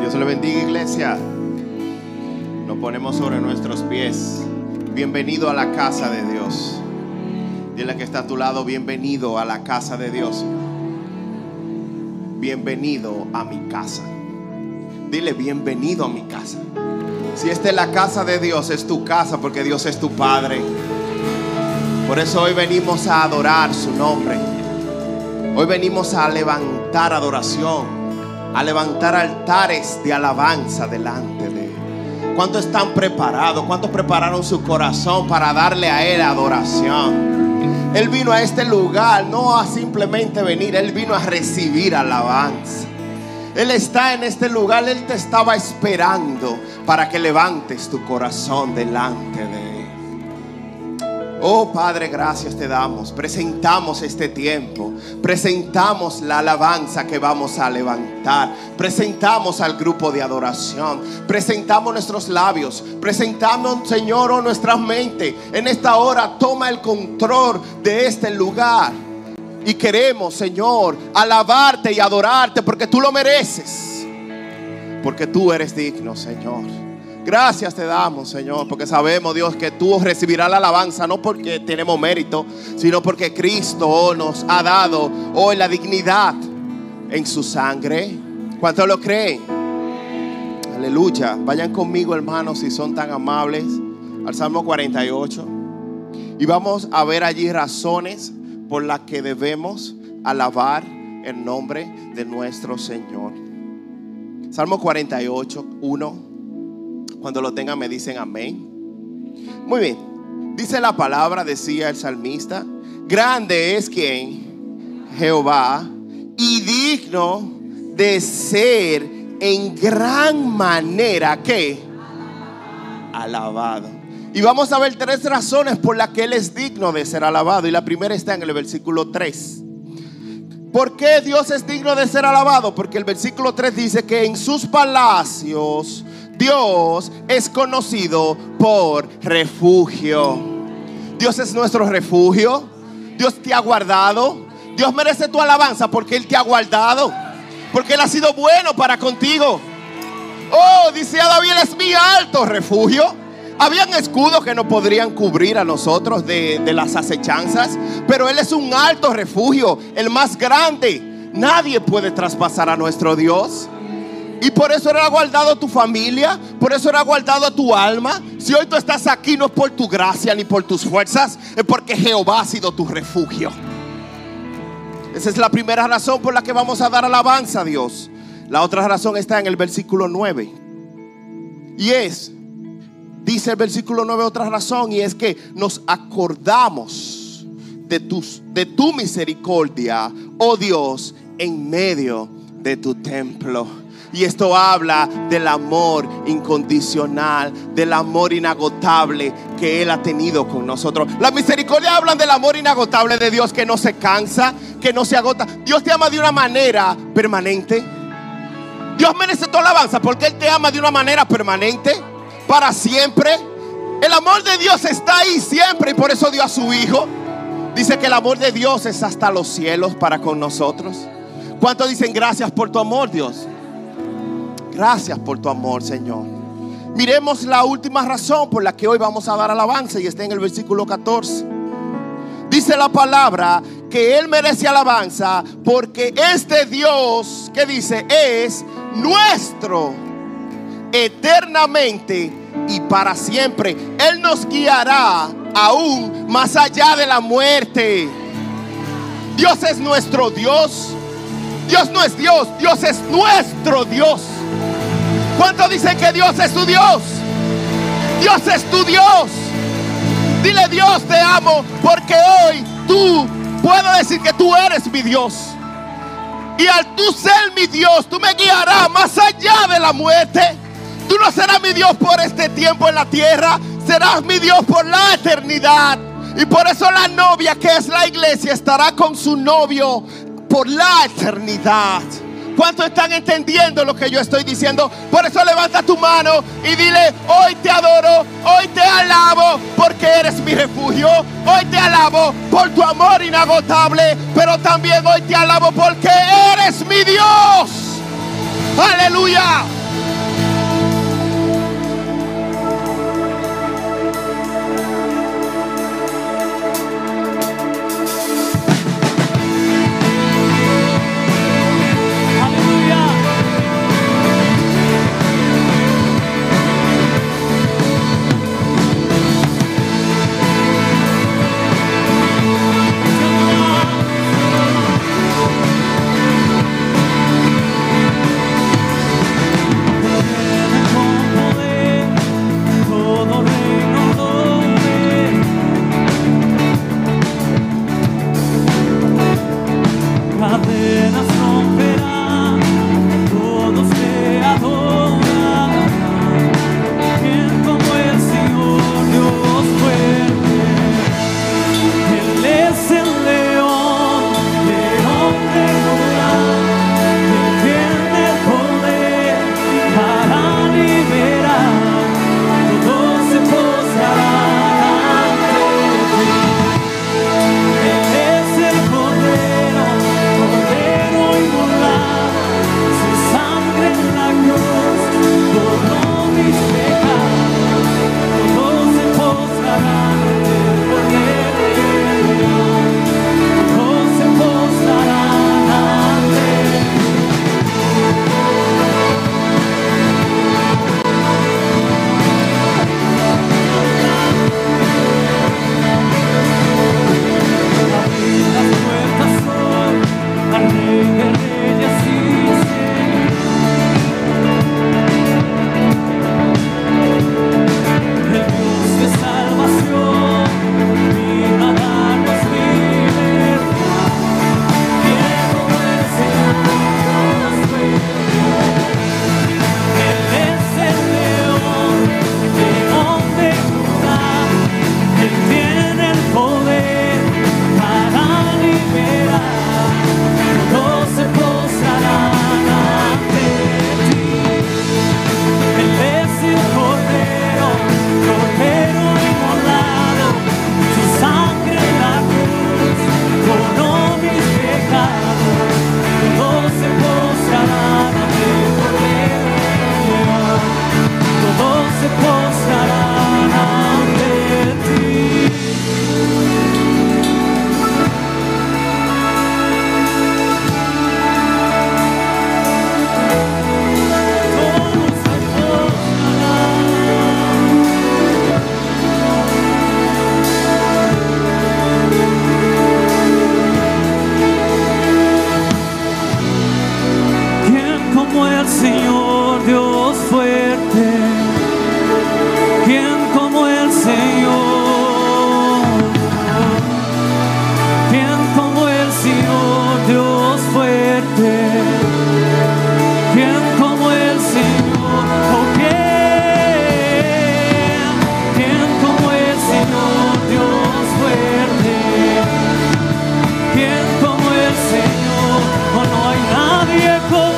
Dios le bendiga iglesia. Nos ponemos sobre nuestros pies. Bienvenido a la casa de Dios. Dile que está a tu lado, bienvenido a la casa de Dios. Bienvenido a mi casa. Dile, bienvenido a mi casa. Si esta es la casa de Dios, es tu casa porque Dios es tu Padre. Por eso hoy venimos a adorar su nombre. Hoy venimos a levantar adoración, a levantar altares de alabanza delante de Él. ¿Cuántos están preparados? ¿Cuántos prepararon su corazón para darle a Él adoración? Él vino a este lugar no a simplemente venir, Él vino a recibir alabanza. Él está en este lugar, Él te estaba esperando para que levantes tu corazón delante de Él. Oh Padre, gracias te damos. Presentamos este tiempo. Presentamos la alabanza que vamos a levantar. Presentamos al grupo de adoración. Presentamos nuestros labios. Presentamos, Señor, oh, nuestra mente. En esta hora toma el control de este lugar. Y queremos, Señor, alabarte y adorarte porque tú lo mereces. Porque tú eres digno, Señor. Gracias te damos, Señor, porque sabemos, Dios, que tú recibirás la alabanza no porque tenemos mérito, sino porque Cristo nos ha dado hoy la dignidad en su sangre. ¿Cuántos lo creen? Aleluya. Vayan conmigo, hermanos, si son tan amables, al Salmo 48. Y vamos a ver allí razones por las que debemos alabar el nombre de nuestro Señor. Salmo 48, 1. Cuando lo tengan me dicen amén. Muy bien. Dice la palabra, decía el salmista, grande es quien Jehová y digno de ser en gran manera que alabado. Y vamos a ver tres razones por las que Él es digno de ser alabado. Y la primera está en el versículo 3. ¿Por qué Dios es digno de ser alabado? Porque el versículo 3 dice que en sus palacios Dios es conocido por refugio. Dios es nuestro refugio. Dios te ha guardado. Dios merece tu alabanza porque Él te ha guardado. Porque Él ha sido bueno para contigo. Oh, dice a David, es mi alto refugio. Habían escudos que no podrían cubrir a nosotros de, de las acechanzas. Pero Él es un alto refugio, el más grande. Nadie puede traspasar a nuestro Dios. Y por eso era guardado tu familia, por eso era guardado tu alma. Si hoy tú estás aquí no es por tu gracia ni por tus fuerzas, es porque Jehová ha sido tu refugio. Esa es la primera razón por la que vamos a dar alabanza a Dios. La otra razón está en el versículo 9. Y es, dice el versículo 9 otra razón, y es que nos acordamos de, tus, de tu misericordia, oh Dios, en medio de tu templo. Y esto habla del amor incondicional, del amor inagotable que Él ha tenido con nosotros. La misericordia hablan del amor inagotable de Dios que no se cansa, que no se agota. Dios te ama de una manera permanente. Dios merece tu alabanza porque Él te ama de una manera permanente, para siempre. El amor de Dios está ahí siempre y por eso dio a su Hijo. Dice que el amor de Dios es hasta los cielos para con nosotros. ¿Cuántos dicen gracias por tu amor, Dios? Gracias por tu amor, Señor. Miremos la última razón por la que hoy vamos a dar alabanza y está en el versículo 14. Dice la palabra que Él merece alabanza porque este Dios que dice es nuestro eternamente y para siempre. Él nos guiará aún más allá de la muerte. Dios es nuestro Dios. Dios no es Dios, Dios es nuestro Dios. ¿Cuántos dicen que Dios es tu Dios? Dios es tu Dios. Dile Dios te amo porque hoy tú puedo decir que tú eres mi Dios. Y al tú ser mi Dios, tú me guiarás más allá de la muerte. Tú no serás mi Dios por este tiempo en la tierra, serás mi Dios por la eternidad. Y por eso la novia que es la iglesia estará con su novio por la eternidad. ¿Cuántos están entendiendo lo que yo estoy diciendo? Por eso levanta tu mano y dile, hoy te adoro, hoy te alabo porque eres mi refugio. Hoy te alabo por tu amor inagotable, pero también hoy te alabo porque eres mi Dios. Aleluya. 夜空。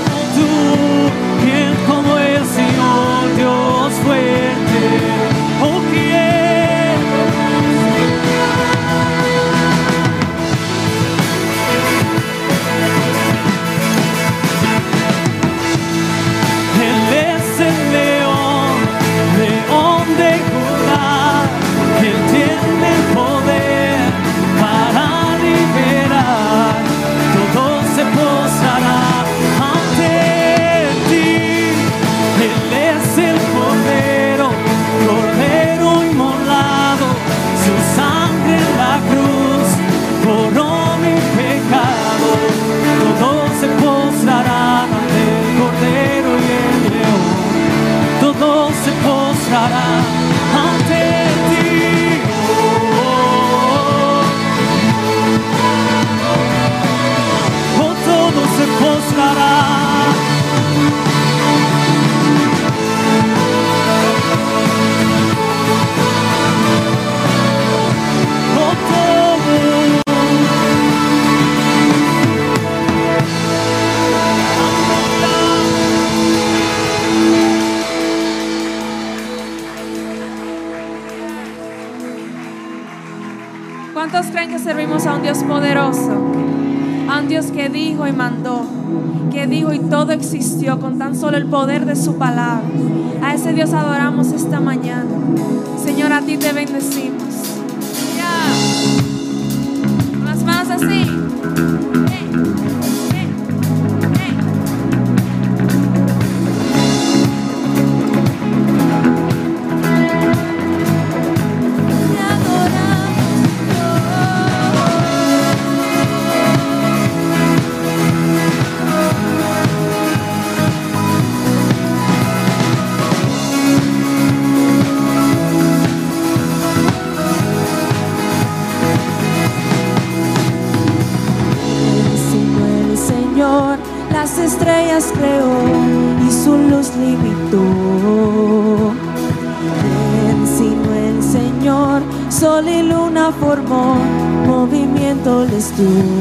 Dios poderoso, a un Dios que dijo y mandó, que dijo y todo existió con tan solo el poder de su palabra. A ese Dios adoramos esta mañana. Señor, a ti te bendecimos. Mira, las manos así. 嗯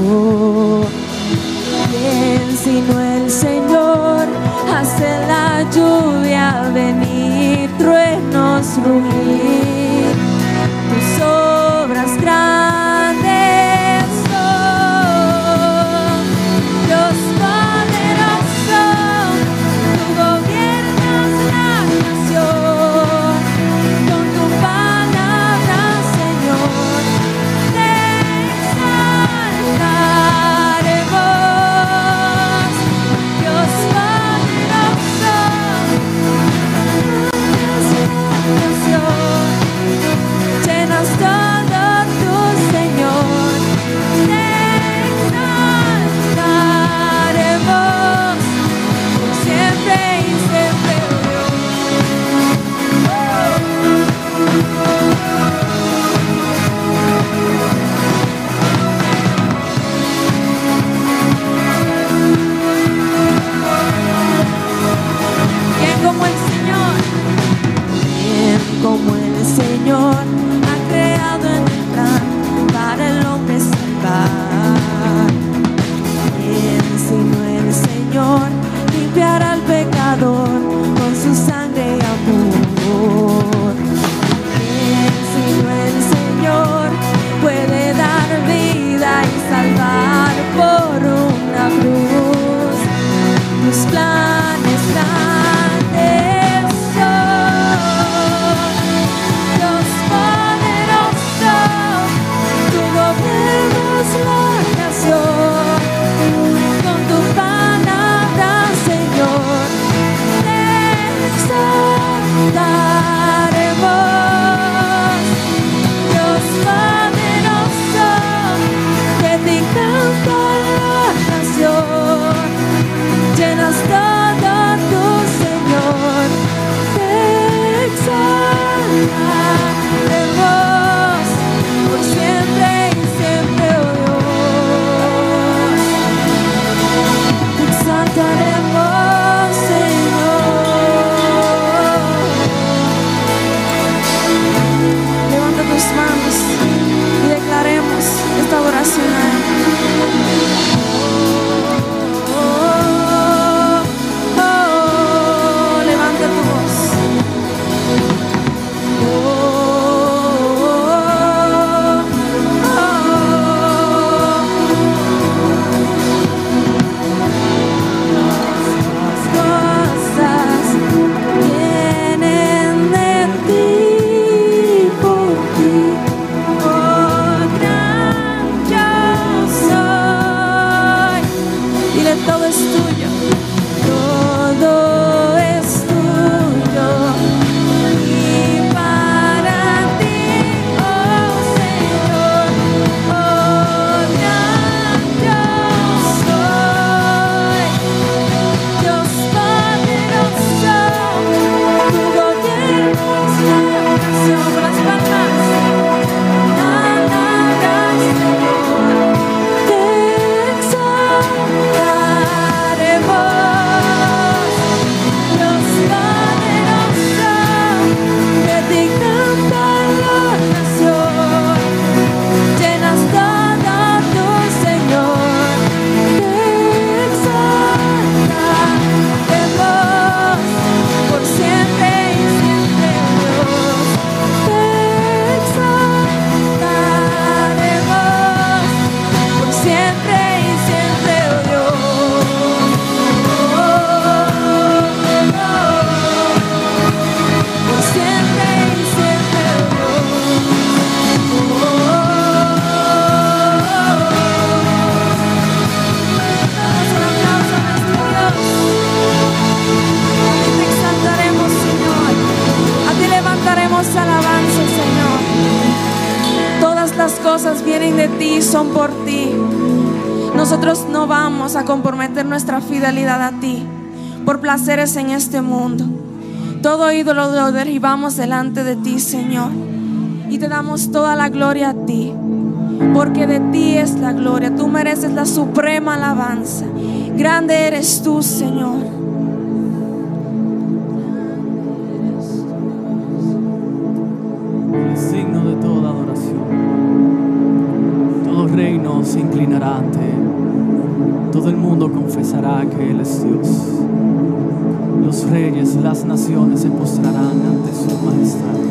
en este mundo. Todo ídolo lo derribamos delante de ti, Señor. Y te damos toda la gloria a ti. Porque de ti es la gloria. Tú mereces la suprema alabanza. Grande eres tú, Señor. Es digno de toda adoración. Todo reino se inclinará ante Él. Todo el mundo confesará que Él es Dios. Reyes, las naciones se postrarán ante su majestad.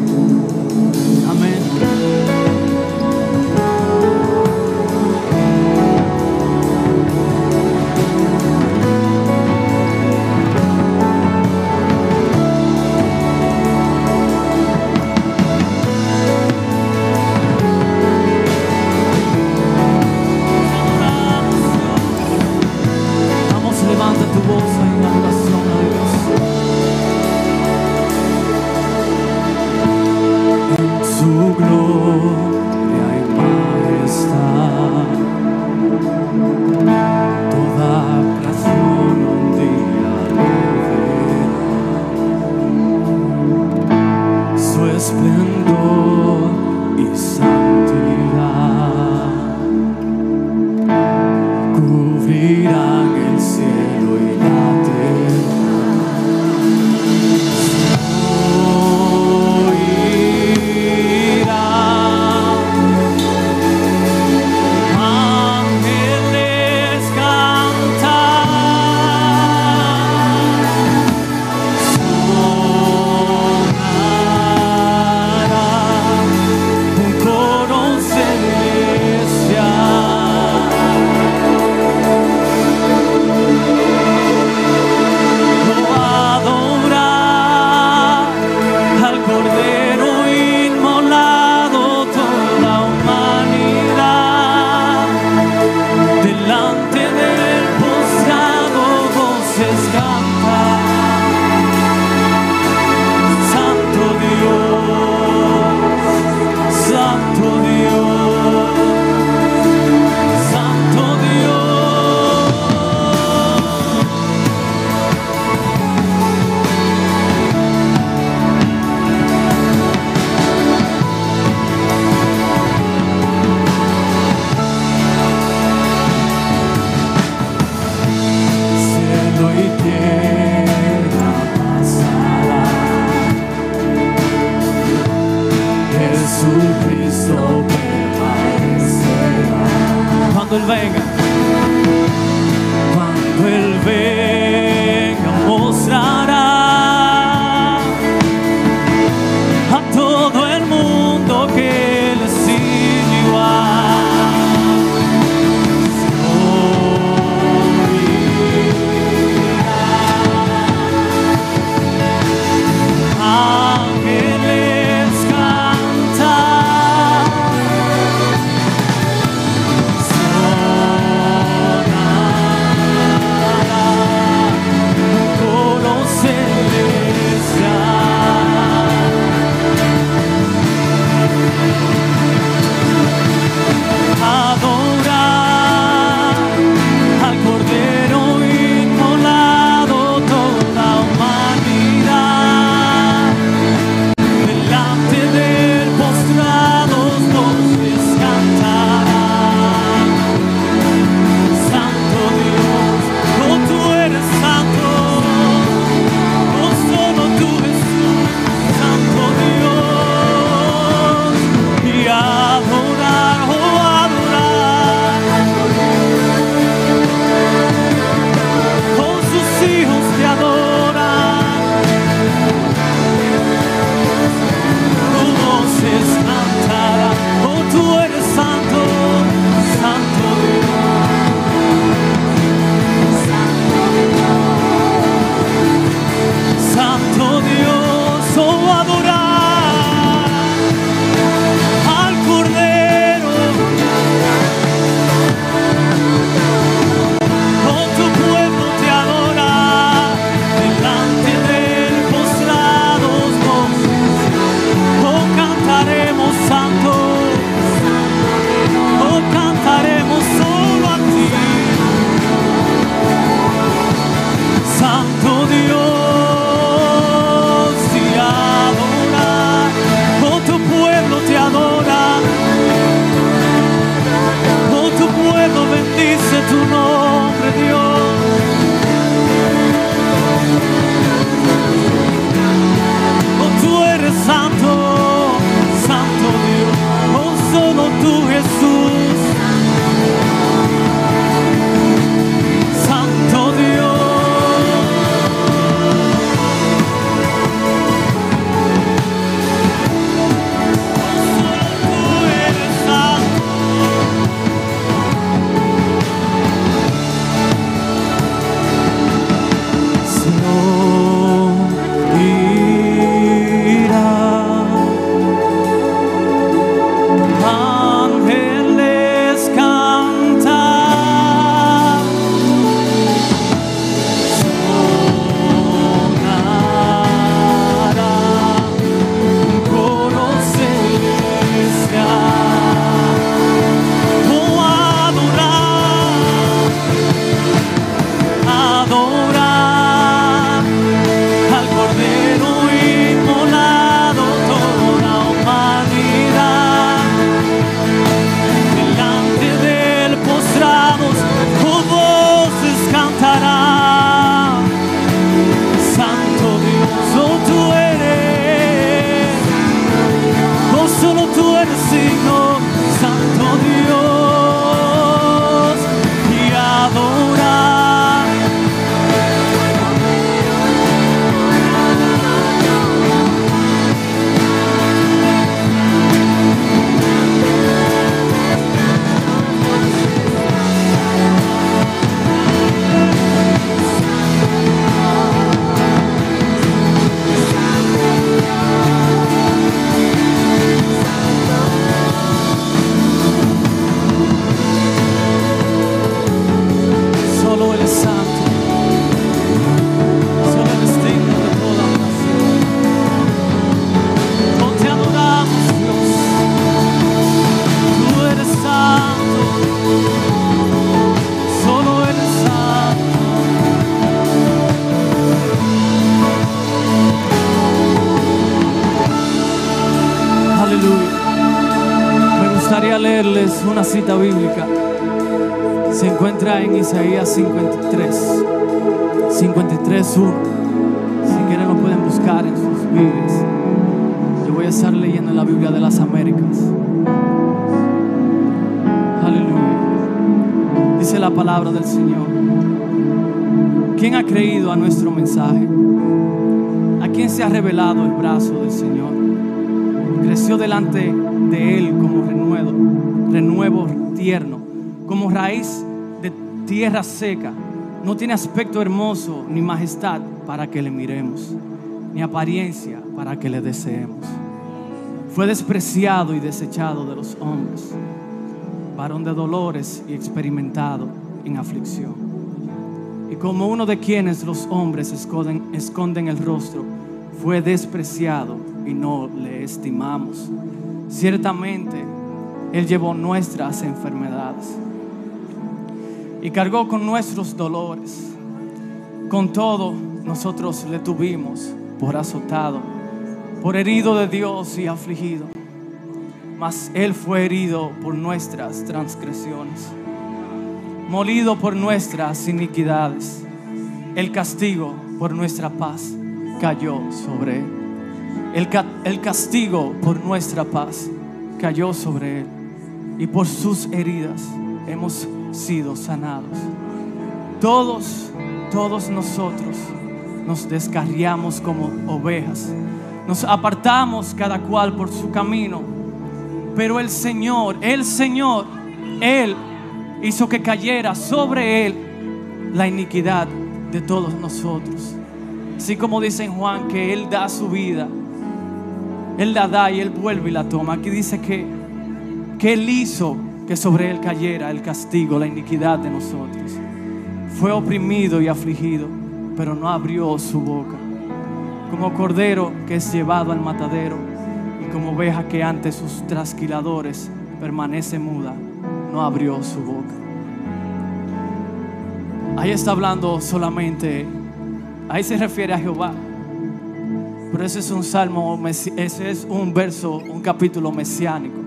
Tierra seca. No tiene aspecto hermoso ni majestad para que le miremos, ni apariencia para que le deseemos. Fue despreciado y desechado de los hombres, varón de dolores y experimentado en aflicción. Y como uno de quienes los hombres esconden, esconden el rostro, fue despreciado y no le estimamos. Ciertamente, Él llevó nuestras enfermedades y cargó con nuestros dolores. Con todo, nosotros le tuvimos por azotado, por herido de Dios y afligido. Mas Él fue herido por nuestras transgresiones, molido por nuestras iniquidades. El castigo por nuestra paz cayó sobre Él. El, el castigo por nuestra paz cayó sobre Él. Y por sus heridas hemos sido sanados. Todos, todos nosotros nos descarriamos como ovejas. Nos apartamos cada cual por su camino. Pero el Señor, el Señor, Él hizo que cayera sobre Él la iniquidad de todos nosotros. Así como dice en Juan que Él da su vida. Él la da y Él vuelve y la toma. Aquí dice que, que Él hizo que sobre Él cayera el castigo, la iniquidad de nosotros. Fue oprimido y afligido, pero no abrió su boca. Como cordero que es llevado al matadero y como oveja que ante sus trasquiladores permanece muda, no abrió su boca. Ahí está hablando solamente, ahí se refiere a Jehová. Pero ese es un salmo, ese es un verso, un capítulo mesiánico.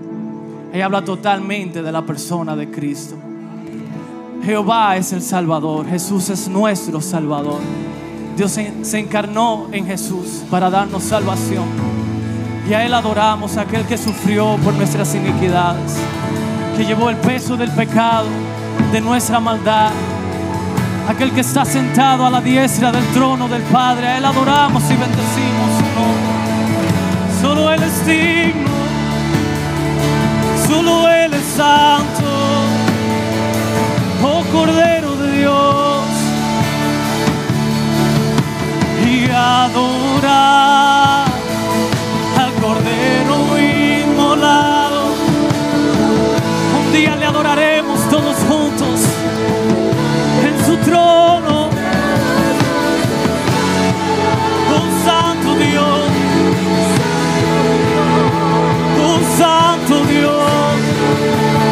Ahí habla totalmente de la persona de Cristo. Jehová es el Salvador, Jesús es nuestro Salvador. Dios se, encarnó en Jesús para darnos salvación. Y a Él adoramos, aquel que sufrió por nuestras iniquidades, que llevó el peso del pecado, de nuestra maldad, aquel que está sentado a la diestra del trono del Padre. A Él adoramos y bendecimos. Solo Él es digno, solo Él es santo, oh Cordero de Dios. Y adorar al Cordero inmolado. Un día le adoraremos todos juntos en su trono. Un santo Dios, santo Dios, santo Dios.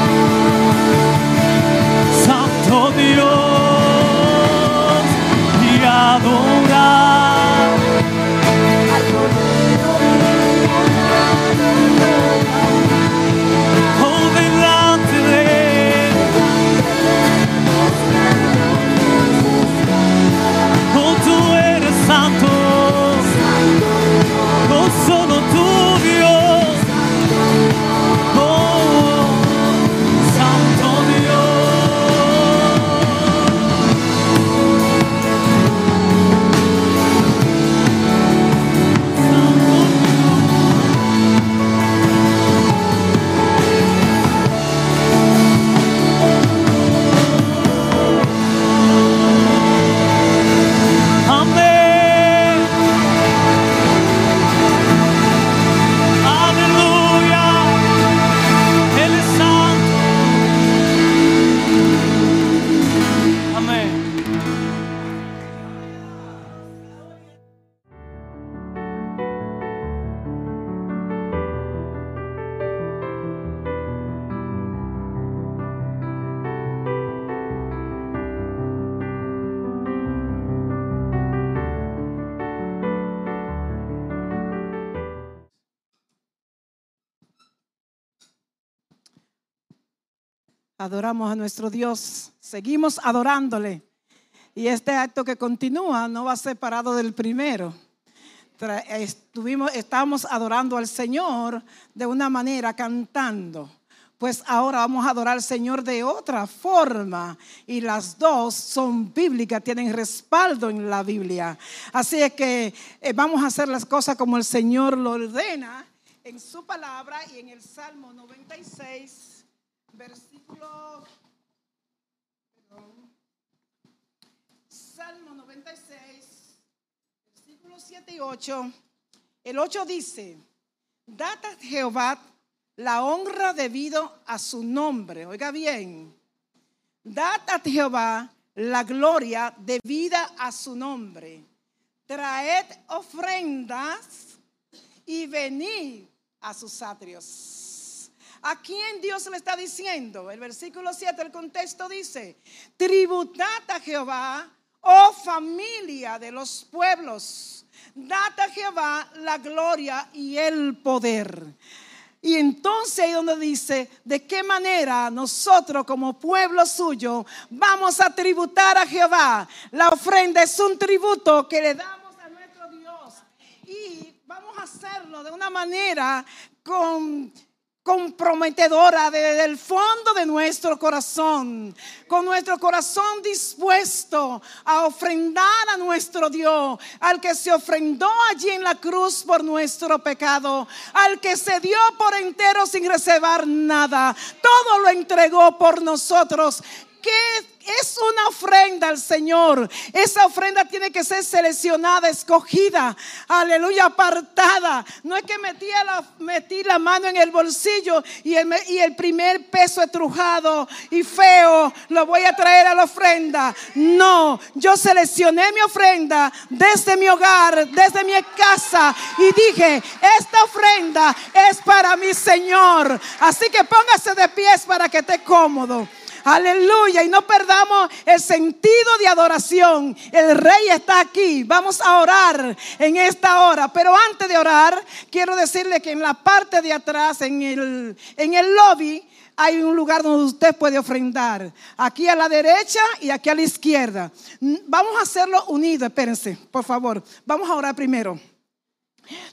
Adoramos a nuestro Dios, seguimos adorándole. Y este acto que continúa no va separado del primero. Estuvimos, estábamos adorando al Señor de una manera, cantando pues ahora vamos a adorar al Señor de otra forma. Y las dos son bíblicas, tienen respaldo en la Biblia. Así es que eh, vamos a hacer las cosas como el Señor lo ordena en su palabra y en el Salmo 96, versículo... Salmo 96, versículo 7 y 8. El 8 dice, data Jehová la honra debido a su nombre. Oiga bien, dad a Jehová la gloria debida a su nombre. Traed ofrendas y venid a sus atrios. ¿A quién Dios le está diciendo? El versículo 7, el contexto dice, tributad a Jehová, oh familia de los pueblos, dad a Jehová la gloria y el poder. Y entonces ahí donde dice, de qué manera nosotros como pueblo suyo vamos a tributar a Jehová. La ofrenda es un tributo que le damos a nuestro Dios. Y vamos a hacerlo de una manera con comprometedora desde el fondo de nuestro corazón, con nuestro corazón dispuesto a ofrendar a nuestro Dios, al que se ofrendó allí en la cruz por nuestro pecado, al que se dio por entero sin reservar nada, todo lo entregó por nosotros. ¿Qué es una ofrenda al Señor. Esa ofrenda tiene que ser seleccionada, escogida, aleluya, apartada. No es que metí la, metí la mano en el bolsillo y el, y el primer peso estrujado y feo lo voy a traer a la ofrenda. No, yo seleccioné mi ofrenda desde mi hogar, desde mi casa y dije, esta ofrenda es para mi Señor. Así que póngase de pies para que esté cómodo. Aleluya. Y no perdamos el sentido de adoración. El rey está aquí. Vamos a orar en esta hora. Pero antes de orar, quiero decirle que en la parte de atrás, en el, en el lobby, hay un lugar donde usted puede ofrendar. Aquí a la derecha y aquí a la izquierda. Vamos a hacerlo unido. Espérense, por favor. Vamos a orar primero.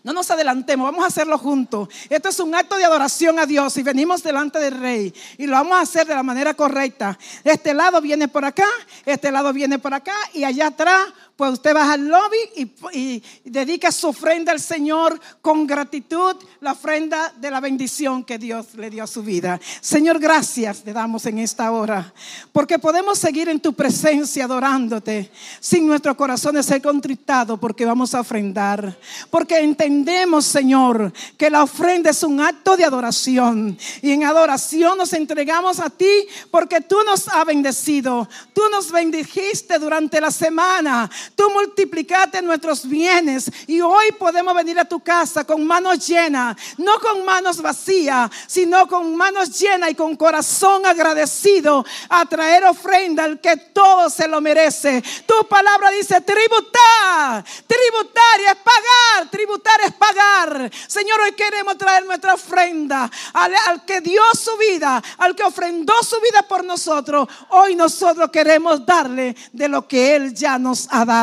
No nos adelantemos, vamos a hacerlo juntos. Esto es un acto de adoración a Dios y venimos delante del rey y lo vamos a hacer de la manera correcta. Este lado viene por acá, este lado viene por acá y allá atrás pues usted va al lobby y, dedica su ofrenda al Señor con gratitud, la ofrenda de la bendición que Dios le dio a su vida. Señor, gracias le damos en esta hora, porque podemos seguir en tu presencia adorándote sin nuestro corazón ser contritado, porque vamos a ofrendar, porque entendemos, Señor, que la ofrenda es un acto de adoración y en adoración nos entregamos a ti porque tú nos has bendecido, tú nos bendijiste durante la semana Tú multiplicaste nuestros bienes y hoy podemos venir a tu casa con manos llenas, no con manos vacías, sino con manos llenas y con corazón agradecido a traer ofrenda al que todo se lo merece. Tu palabra dice tributar, tributar es pagar, tributar es pagar. Señor, hoy queremos traer nuestra ofrenda al, al que dio su vida, al que ofrendó su vida por nosotros. Hoy nosotros queremos darle de lo que Él ya nos ha dado.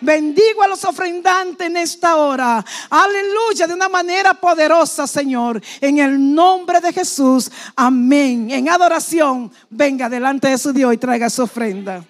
Bendigo a los ofrendantes en esta hora. Aleluya, de una manera poderosa, Señor. En el nombre de Jesús. Amén. En adoración, venga delante de su Dios y traiga su ofrenda.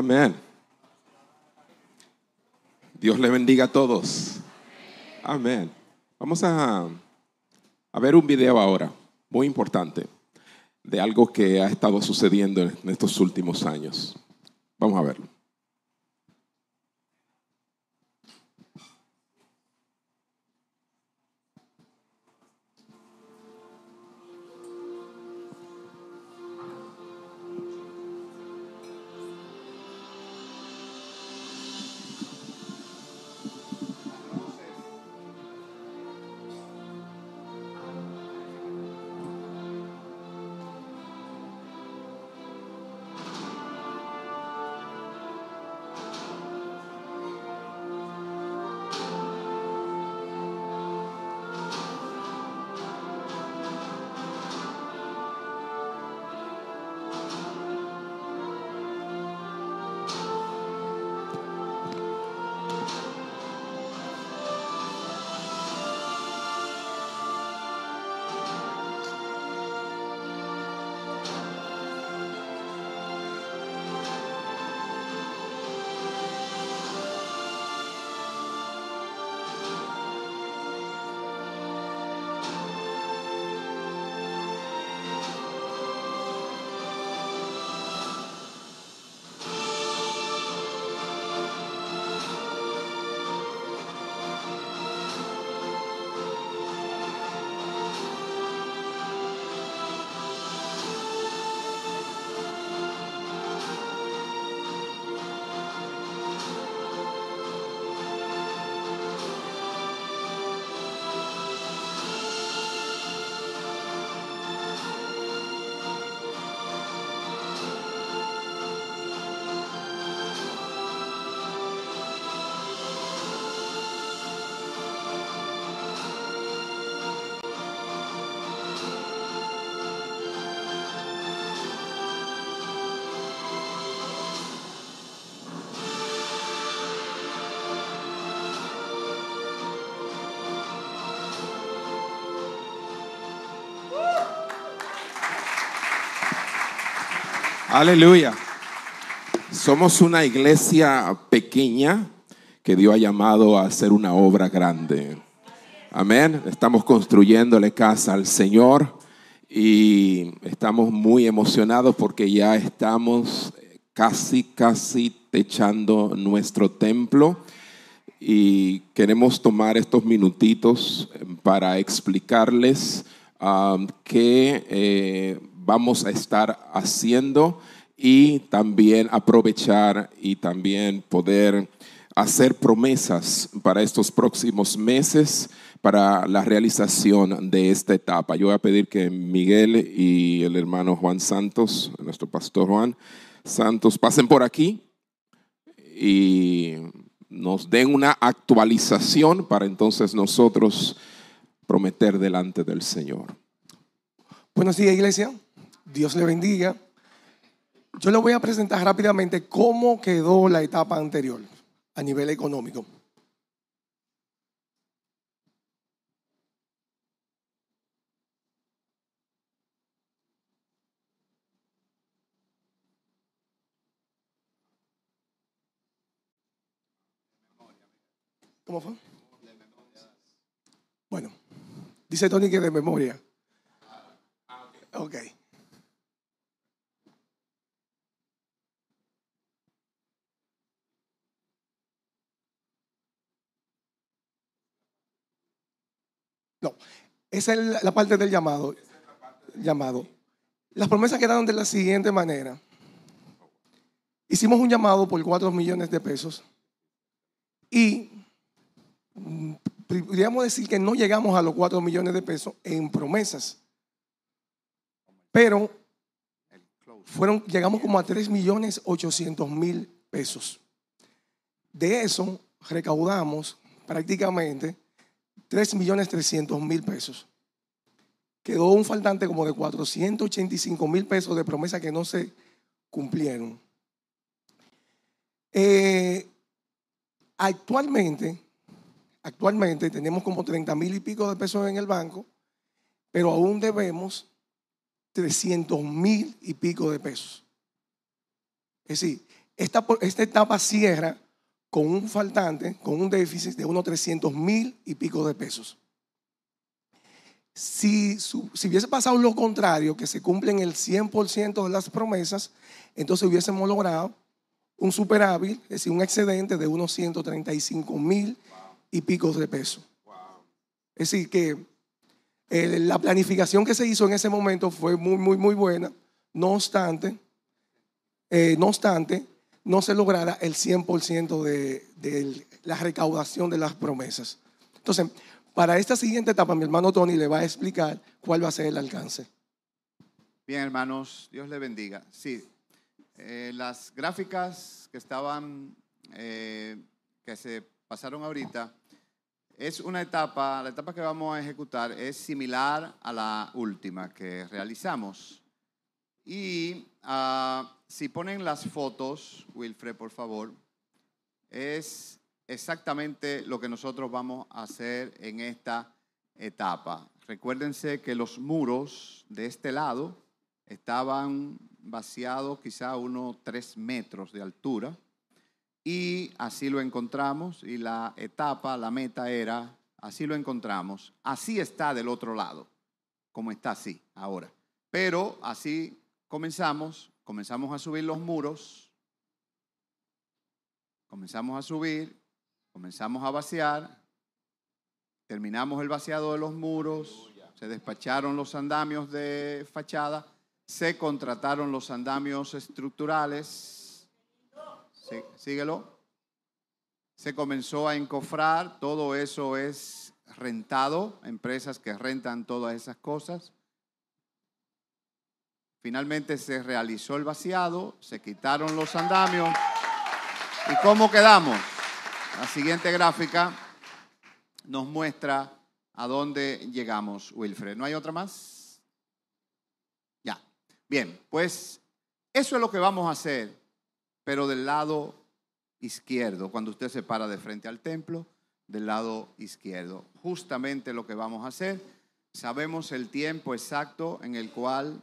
Amén. Dios le bendiga a todos. Amén. Vamos a, a ver un video ahora, muy importante, de algo que ha estado sucediendo en estos últimos años. Vamos a verlo. Aleluya. Somos una iglesia pequeña que Dios ha llamado a hacer una obra grande. Amén. Estamos construyéndole casa al Señor y estamos muy emocionados porque ya estamos casi, casi techando nuestro templo y queremos tomar estos minutitos para explicarles um, que eh, vamos a estar haciendo y también aprovechar y también poder hacer promesas para estos próximos meses para la realización de esta etapa. Yo voy a pedir que Miguel y el hermano Juan Santos, nuestro pastor Juan Santos, pasen por aquí y nos den una actualización para entonces nosotros prometer delante del Señor. Buenos días, iglesia. Dios le bendiga. Yo le voy a presentar rápidamente cómo quedó la etapa anterior a nivel económico. ¿Cómo fue? Bueno, dice Tony que de memoria. Ok. No, esa es la parte del llamado. Llamado. Las promesas quedaron de la siguiente manera. Hicimos un llamado por 4 millones de pesos y mm, podríamos decir que no llegamos a los 4 millones de pesos en promesas. Pero fueron, llegamos como a 3 millones 800 mil pesos. De eso recaudamos prácticamente 3 millones 300 mil pesos. Quedó un faltante como de 485 mil pesos de promesa que no se cumplieron. Eh, actualmente, actualmente tenemos como 30 mil y pico de pesos en el banco, pero aún debemos 300 mil y pico de pesos. Es decir, esta, esta etapa cierra con un faltante, con un déficit de unos 300 mil y pico de pesos. Si, si hubiese pasado lo contrario, que se cumplen el 100% de las promesas, entonces hubiésemos logrado un superávit, es decir, un excedente de unos 135 mil y pico de pesos. Es decir, que eh, la planificación que se hizo en ese momento fue muy, muy, muy buena. No obstante, eh, no obstante, no se lograra el 100% de, de la recaudación de las promesas. Entonces, para esta siguiente etapa, mi hermano Tony le va a explicar cuál va a ser el alcance. Bien, hermanos, Dios le bendiga. Sí, eh, las gráficas que estaban, eh, que se pasaron ahorita, es una etapa, la etapa que vamos a ejecutar es similar a la última que realizamos. Y ah, si ponen las fotos, Wilfred, por favor, es exactamente lo que nosotros vamos a hacer en esta etapa. Recuérdense que los muros de este lado estaban vaciados quizá unos tres metros de altura y así lo encontramos y la etapa, la meta era, así lo encontramos, así está del otro lado, como está así ahora. Pero así comenzamos, comenzamos a subir los muros, comenzamos a subir, comenzamos a vaciar, terminamos el vaciado de los muros, se despacharon los andamios de fachada, se contrataron los andamios estructurales, Sí, síguelo, se comenzó a encofrar, todo eso es rentado, empresas que rentan todas esas cosas. Finalmente se realizó el vaciado, se quitaron los andamios. ¿Y cómo quedamos? La siguiente gráfica nos muestra a dónde llegamos, Wilfred. ¿No hay otra más? Ya. Bien, pues eso es lo que vamos a hacer, pero del lado izquierdo, cuando usted se para de frente al templo, del lado izquierdo. Justamente lo que vamos a hacer, sabemos el tiempo exacto en el cual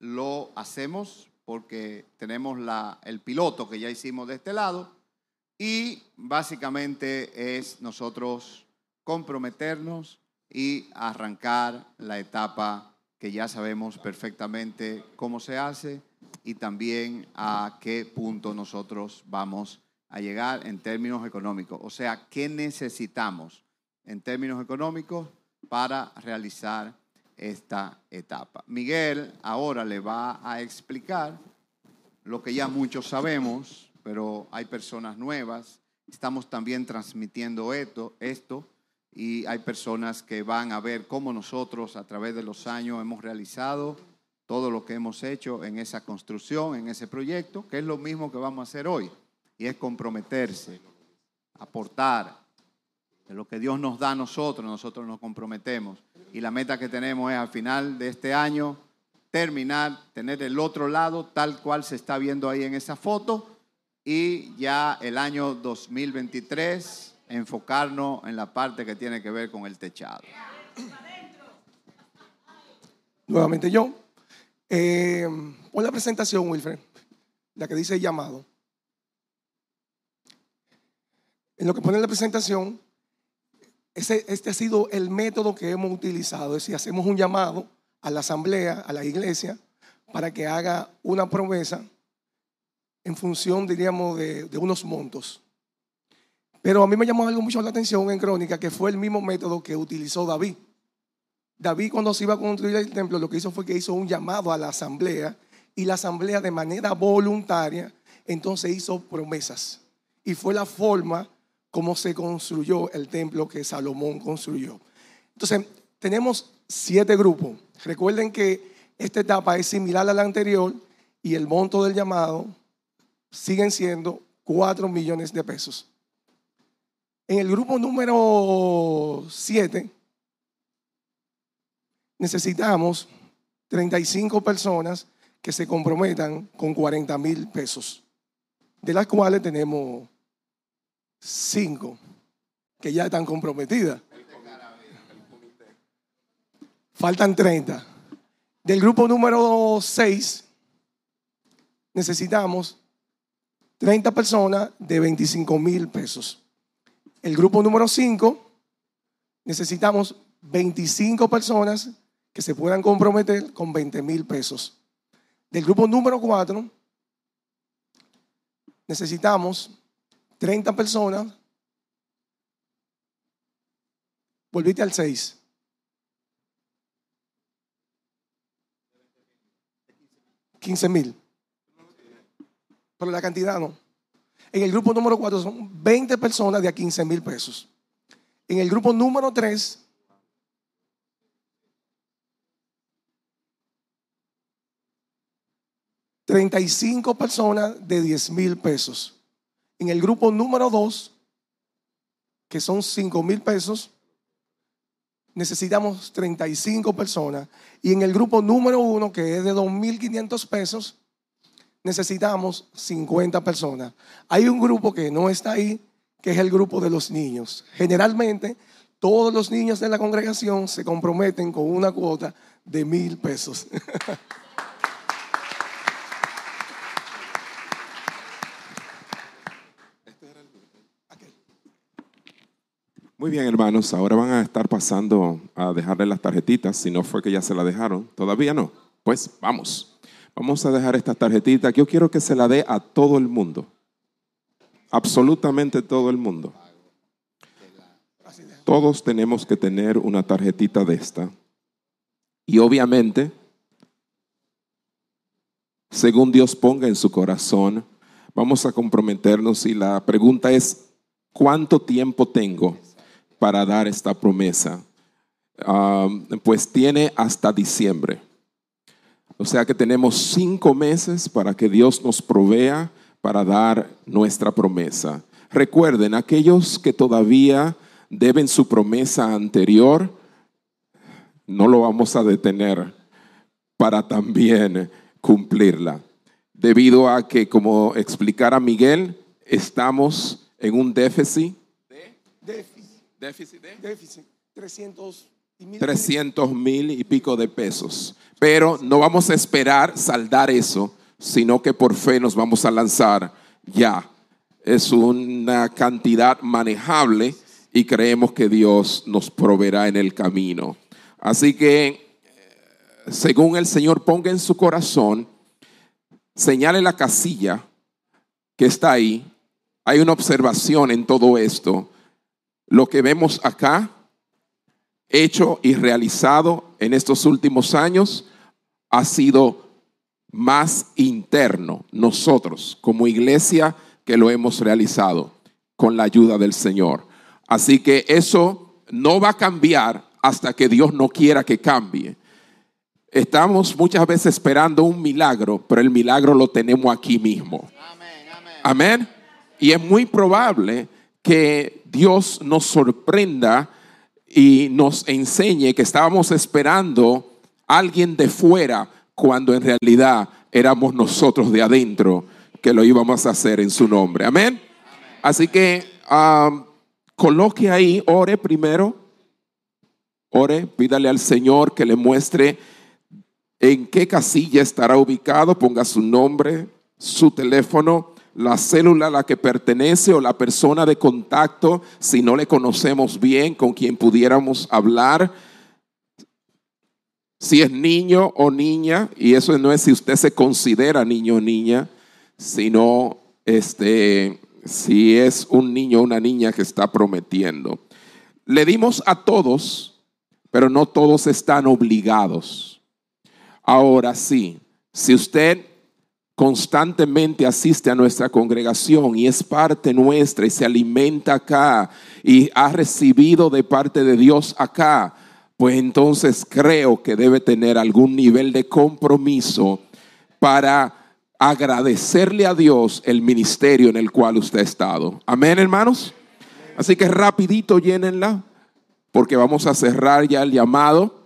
lo hacemos, porque tenemos el piloto que ya hicimos de este lado, y básicamente es nosotros comprometernos y arrancar la etapa que ya sabemos perfectamente cómo se hace y también a qué punto nosotros vamos a llegar en términos económicos. O sea, ¿qué necesitamos en términos económicos para realizar esta etapa? Miguel ahora le va a explicar lo que ya muchos sabemos, pero hay personas nuevas. Estamos también transmitiendo esto, y hay personas que van a ver cómo nosotros a través de los años hemos realizado todo lo que hemos hecho en esa construcción, en ese proyecto, que es lo mismo que vamos a hacer hoy, y es comprometerse, aportar de lo que Dios nos da a nosotros, nosotros nos comprometemos. Y la meta que tenemos es al final de este año terminar, tener el otro lado tal cual se está viendo ahí en esa foto, y ya el año 2023 enfocarnos en la parte que tiene que ver con el techado. Nuevamente yo. Eh, pon la presentación, Wilfred, la que dice llamado. En lo que pone la presentación, este ha sido el método que hemos utilizado. Es decir, hacemos un llamado a la asamblea, a la iglesia, para que haga una promesa en función, diríamos, de, de unos montos. Pero a mí me llamó algo mucho la atención en Crónica, que fue el mismo método que utilizó David. David cuando se iba a construir el templo, lo que hizo fue que hizo un llamado a la asamblea y la asamblea de manera voluntaria, entonces hizo promesas. Y fue la forma como se construyó el templo que Salomón construyó. Entonces, tenemos siete grupos. Recuerden que esta etapa es similar a la anterior y el monto del llamado siguen siendo 4 millones de pesos. En el grupo número 7 necesitamos 35 personas que se comprometan con 40 mil pesos, de las cuales tenemos 5 que ya están comprometidas. Faltan 30. Del grupo número 6 necesitamos 30 personas de 25 mil pesos. El grupo número 5, necesitamos 25 personas que se puedan comprometer con 20 mil pesos. Del grupo número 4, necesitamos 30 personas. Volviste al 6. Quince mil. Pero la cantidad no. En el grupo número 4 son 20 personas de a 15 mil pesos. En el grupo número 3 35 personas de 10 mil pesos. En el grupo número 2, que son 5 mil pesos, necesitamos 35 personas. Y en el grupo número 1, que es de 2.500 pesos, necesitamos 50 personas. Hay un grupo que no está ahí, que es el grupo de los niños. Generalmente, todos los niños de la congregación se comprometen con una cuota de mil pesos. Muy bien, hermanos. Ahora van a estar pasando a dejarle las tarjetitas. Si no fue que ya se la dejaron. Todavía no. Pues vamos. Vamos a dejar esta tarjetita. Yo quiero que se la dé a todo el mundo. Absolutamente todo el mundo. Todos tenemos que tener una tarjetita de esta. Y obviamente, según Dios ponga en su corazón, vamos a comprometernos y la pregunta es, ¿cuánto tiempo tengo para dar esta promesa? Pues tiene hasta diciembre. O sea que tenemos cinco meses para que Dios nos provea para dar nuestra promesa. Recuerden, aquellos que todavía deben su promesa anterior, no lo vamos a detener para también cumplirla. Debido a que, como explicara Miguel, estamos en un déficit. Déficit. ¿Déficit de? Déficit. 300 y mil. 300 mil y pico de pesos. Pero no vamos a esperar saldar eso, sino que por fe nos vamos a lanzar ya. Es una cantidad manejable y creemos que Dios nos proveerá en el camino. Así que, eh, según el Señor ponga en su corazón, señale la casilla que está ahí. Hay una observación en todo esto. Lo que vemos acá hecho y realizado en estos últimos años ha sido más interno nosotros como iglesia que lo hemos realizado con la ayuda del Señor. Así que eso no va a cambiar hasta que Dios no quiera que cambie. Estamos muchas veces esperando un milagro, pero el milagro lo tenemos aquí mismo. Amén. Y es muy probable que Dios nos sorprenda y nos enseñe que estábamos esperando a alguien de fuera cuando en realidad éramos nosotros de adentro que lo íbamos a hacer en su nombre. Amén. Así que um, coloque ahí, ore primero, ore, pídale al Señor que le muestre en qué casilla estará ubicado, ponga su nombre, su teléfono, la célula a la que pertenece o la persona de contacto, si no le conocemos bien, con quien pudiéramos hablar. Si es niño o niña, y eso no es si usted se considera niño o niña, sino este, si es un niño o una niña que está prometiendo. Le dimos a todos, pero no todos están obligados. Ahora sí, si usted constantemente asiste a nuestra congregación y es parte nuestra y se alimenta acá y ha recibido de parte de Dios acá, pues entonces creo que debe tener algún nivel de compromiso para agradecerle a Dios el ministerio en el cual usted ha estado. Amén, hermanos. Así que rapidito llénenla porque vamos a cerrar ya el llamado.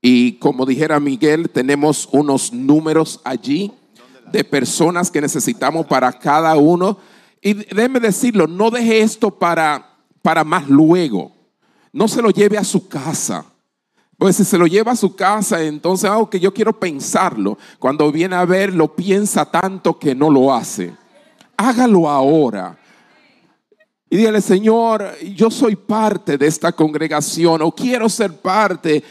Y como dijera Miguel, tenemos unos números allí de personas que necesitamos para cada uno. Y déjeme decirlo, no deje esto para, para más luego. No se lo lleve a su casa. Pues si se lo lleva a su casa, entonces, algo que yo quiero pensarlo. Cuando viene a ver, lo piensa tanto que no lo hace. hágalo ahora. Y dígale, Señor, yo soy parte de esta congregación o quiero ser parte.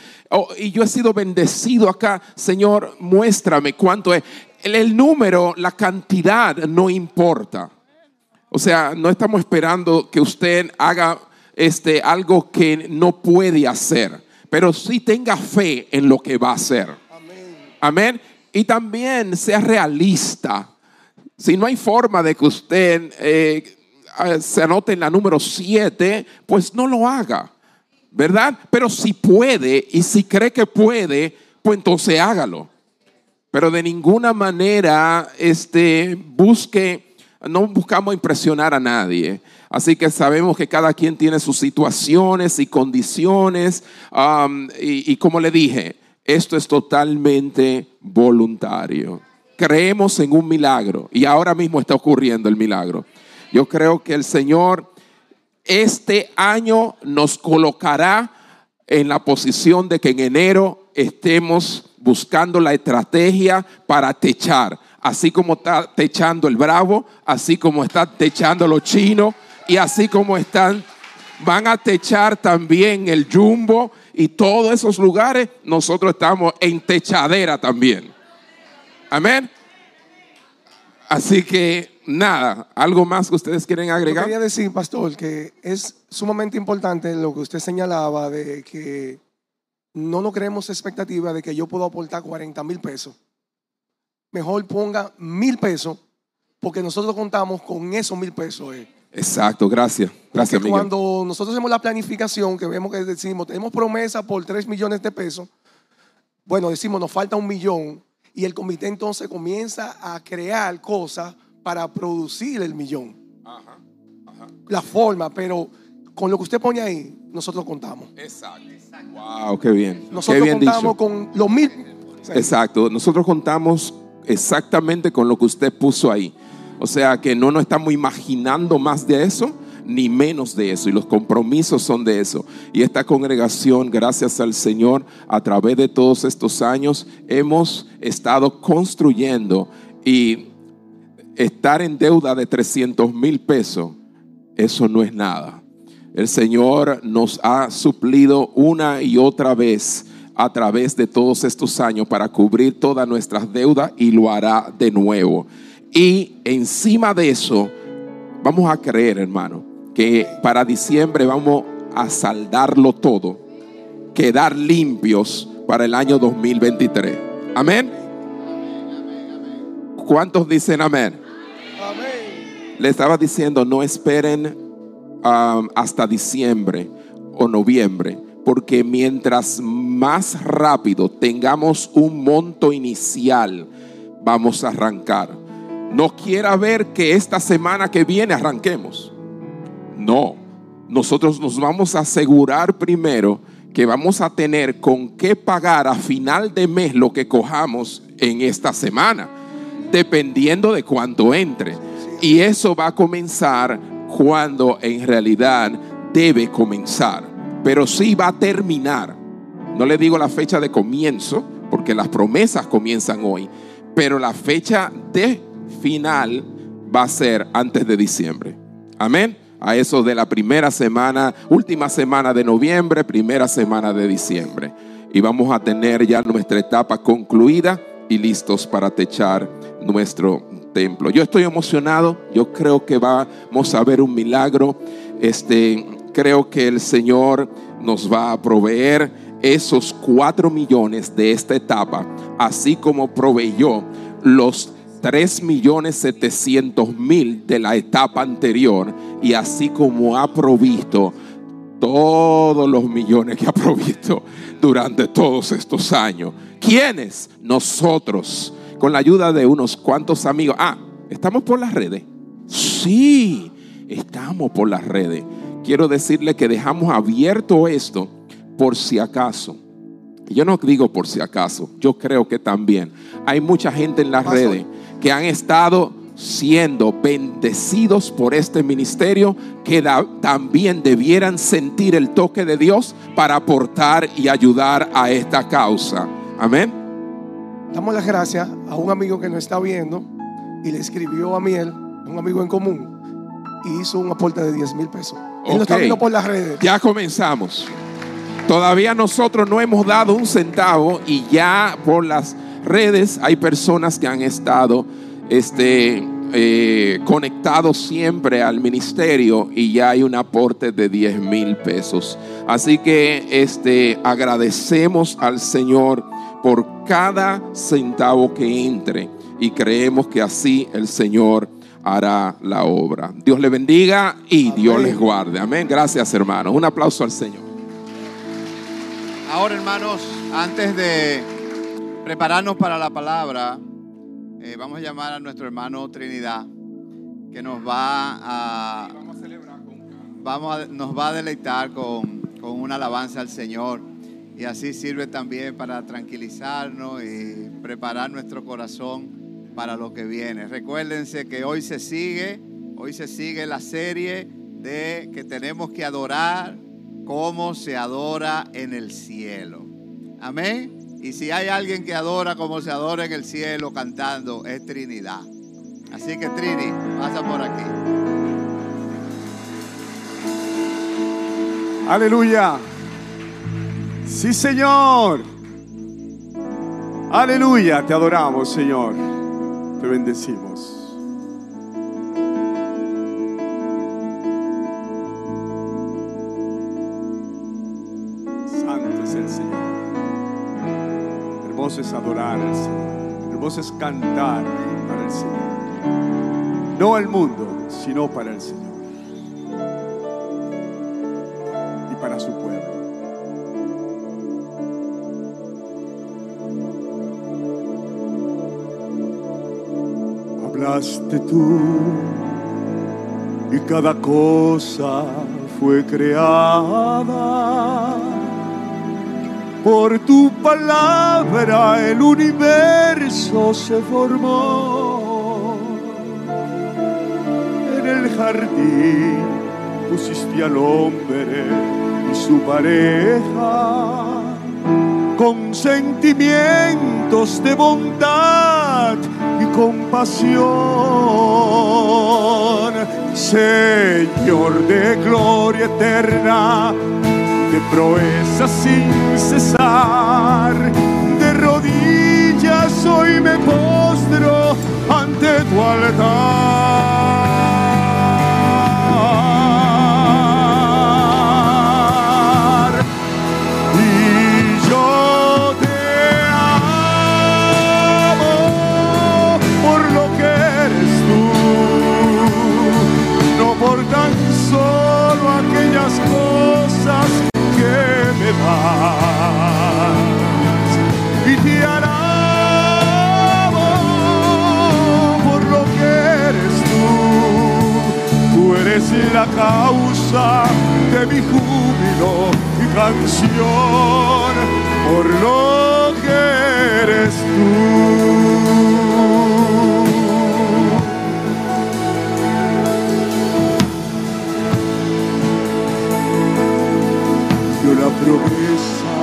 y yo he sido bendecido acá. Señor, muéstrame cuánto es. El, número, la cantidad no importa. O sea, no estamos esperando que usted haga este, algo que no puede hacer, pero sí tenga fe en lo que va a hacer. Amén. Y también sea realista. Si no hay forma de que usted eh, eh, se anote en la número 7, pues no lo haga. ¿Verdad? Pero si puede y si cree que puede, pues entonces hágalo. Pero de ninguna manera este, busque, no buscamos impresionar a nadie. Así que sabemos que cada quien tiene sus situaciones y condiciones. y, y como le dije, esto es totalmente voluntario. Creemos en un milagro y ahora mismo está ocurriendo el milagro. Yo creo que el Señor este año nos colocará en la posición de que en enero estemos buscando la estrategia para techar, así como está techando el Bravo, así como está techando los chinos y así como están van a techar también el Jumbo y todos esos lugares, nosotros estamos en techadera también. Amén. Así que nada, algo más que ustedes quieren Yo agregar. quería decir, pastor, que es sumamente importante lo que usted señalaba de que no nos creemos expectativa de que yo puedo aportar 40 mil pesos. Mejor ponga mil pesos porque nosotros contamos con esos mil pesos. eh. Exacto, gracias. Gracias, Miguel. cuando nosotros hacemos la planificación, que vemos que decimos, tenemos promesa por 3 millones de pesos, bueno, decimos, nos falta un millón, y el comité entonces comienza a crear cosas para producir el millón. La forma, pero con lo que usted pone ahí, nosotros contamos. Exacto. Wow, qué bien. qué Nosotros bien contamos dicho. con los mil. Exacto. Nosotros contamos exactamente con lo que usted puso ahí. O sea que no nos estamos imaginando más de eso ni menos de eso. Y los compromisos son de eso. Y esta congregación, gracias al Señor, a través de todos estos años, hemos estado construyendo y estar en deuda de 300 mil pesos, eso no es nada. El Señor nos ha suplido una y otra vez a través de todos estos años para cubrir todas nuestras deudas y lo hará de nuevo. Y encima de eso, vamos a creer, hermano, que para diciembre vamos a saldarlo todo, quedar limpios para el año 2023. Amén. ¿Cuántos dicen amén? Le estaba diciendo, no esperen hasta diciembre o noviembre, porque mientras más rápido tengamos un monto inicial, vamos a arrancar. No quiera ver que esta semana que viene arranquemos. No, nosotros nos vamos a asegurar primero que vamos a tener con qué pagar a final de mes lo que cojamos en esta semana, dependiendo de cuánto entre. Y eso va a comenzar cuando en realidad debe comenzar, pero sí va a terminar. No le digo la fecha de comienzo, porque las promesas comienzan hoy, pero la fecha de final va a ser antes de diciembre. Amén. A eso de la primera semana, última semana de noviembre, primera semana de diciembre. Y vamos a tener ya nuestra etapa concluida y listos para techar nuestro Yo estoy emocionado, yo creo que vamos a ver un milagro. Este, creo que el Señor nos va a proveer esos cuatro millones de esta etapa, así como proveyó los 3 millones 700 mil de la etapa anterior y así como ha provisto todos los millones que ha provisto durante todos estos años. ¿Quiénes? Nosotros, con la ayuda de unos cuantos amigos. Ah, ¿estamos por las redes? Sí, estamos por las redes. Quiero decirle que dejamos abierto esto por si acaso. Yo no digo por si acaso, yo creo que también hay mucha gente en las redes que han estado siendo bendecidos por este ministerio que da- también debieran sentir el toque de Dios para aportar y ayudar a esta causa. Amén. Damos las gracias a un amigo que nos está viendo y le escribió a Miel, un amigo en común, y hizo un aporte de 10 mil pesos. Él Ok. lo está viendo por las redes. Ya comenzamos. Todavía nosotros no hemos dado un centavo y ya por las redes hay personas que han estado este, eh, conectados siempre al ministerio y ya hay un aporte de 10 mil pesos. Así que este, agradecemos al Señor por cada centavo que entre y creemos que así el Señor hará la obra. Dios le bendiga y Dios les guarde. Amén. Gracias, hermanos. Un aplauso al Señor. Ahora, hermanos, antes de prepararnos para la palabra, eh, vamos a llamar a nuestro hermano Trinidad, que nos va a, vamos a- nos va a deleitar con, con una alabanza al Señor. Y así sirve también para tranquilizarnos y preparar nuestro corazón para lo que viene. Recuérdense que hoy se sigue, hoy se sigue la serie de que tenemos que adorar como se adora en el cielo. Amén. Y si hay alguien que adora como se adora en el cielo cantando, es Trinidad. Así que Trini, pasa por aquí. Aleluya. Sí, Señor. Aleluya. Te adoramos, Señor. Te bendecimos. Santo es el Señor. Hermoso es adorar al Señor. Hermoso es cantar para el Señor. No al mundo, sino para el Señor. Hablaste tú y cada cosa fue creada. Por tu palabra el universo se formó. En el jardín pusiste al hombre y su pareja con sentimientos de bondad compasión. Señor de gloria eterna, de proeza sin cesar, de rodillas hoy me postro ante tu altar. Eres la causa de mi júbilo y canción por lo que eres tú. Dio la promesa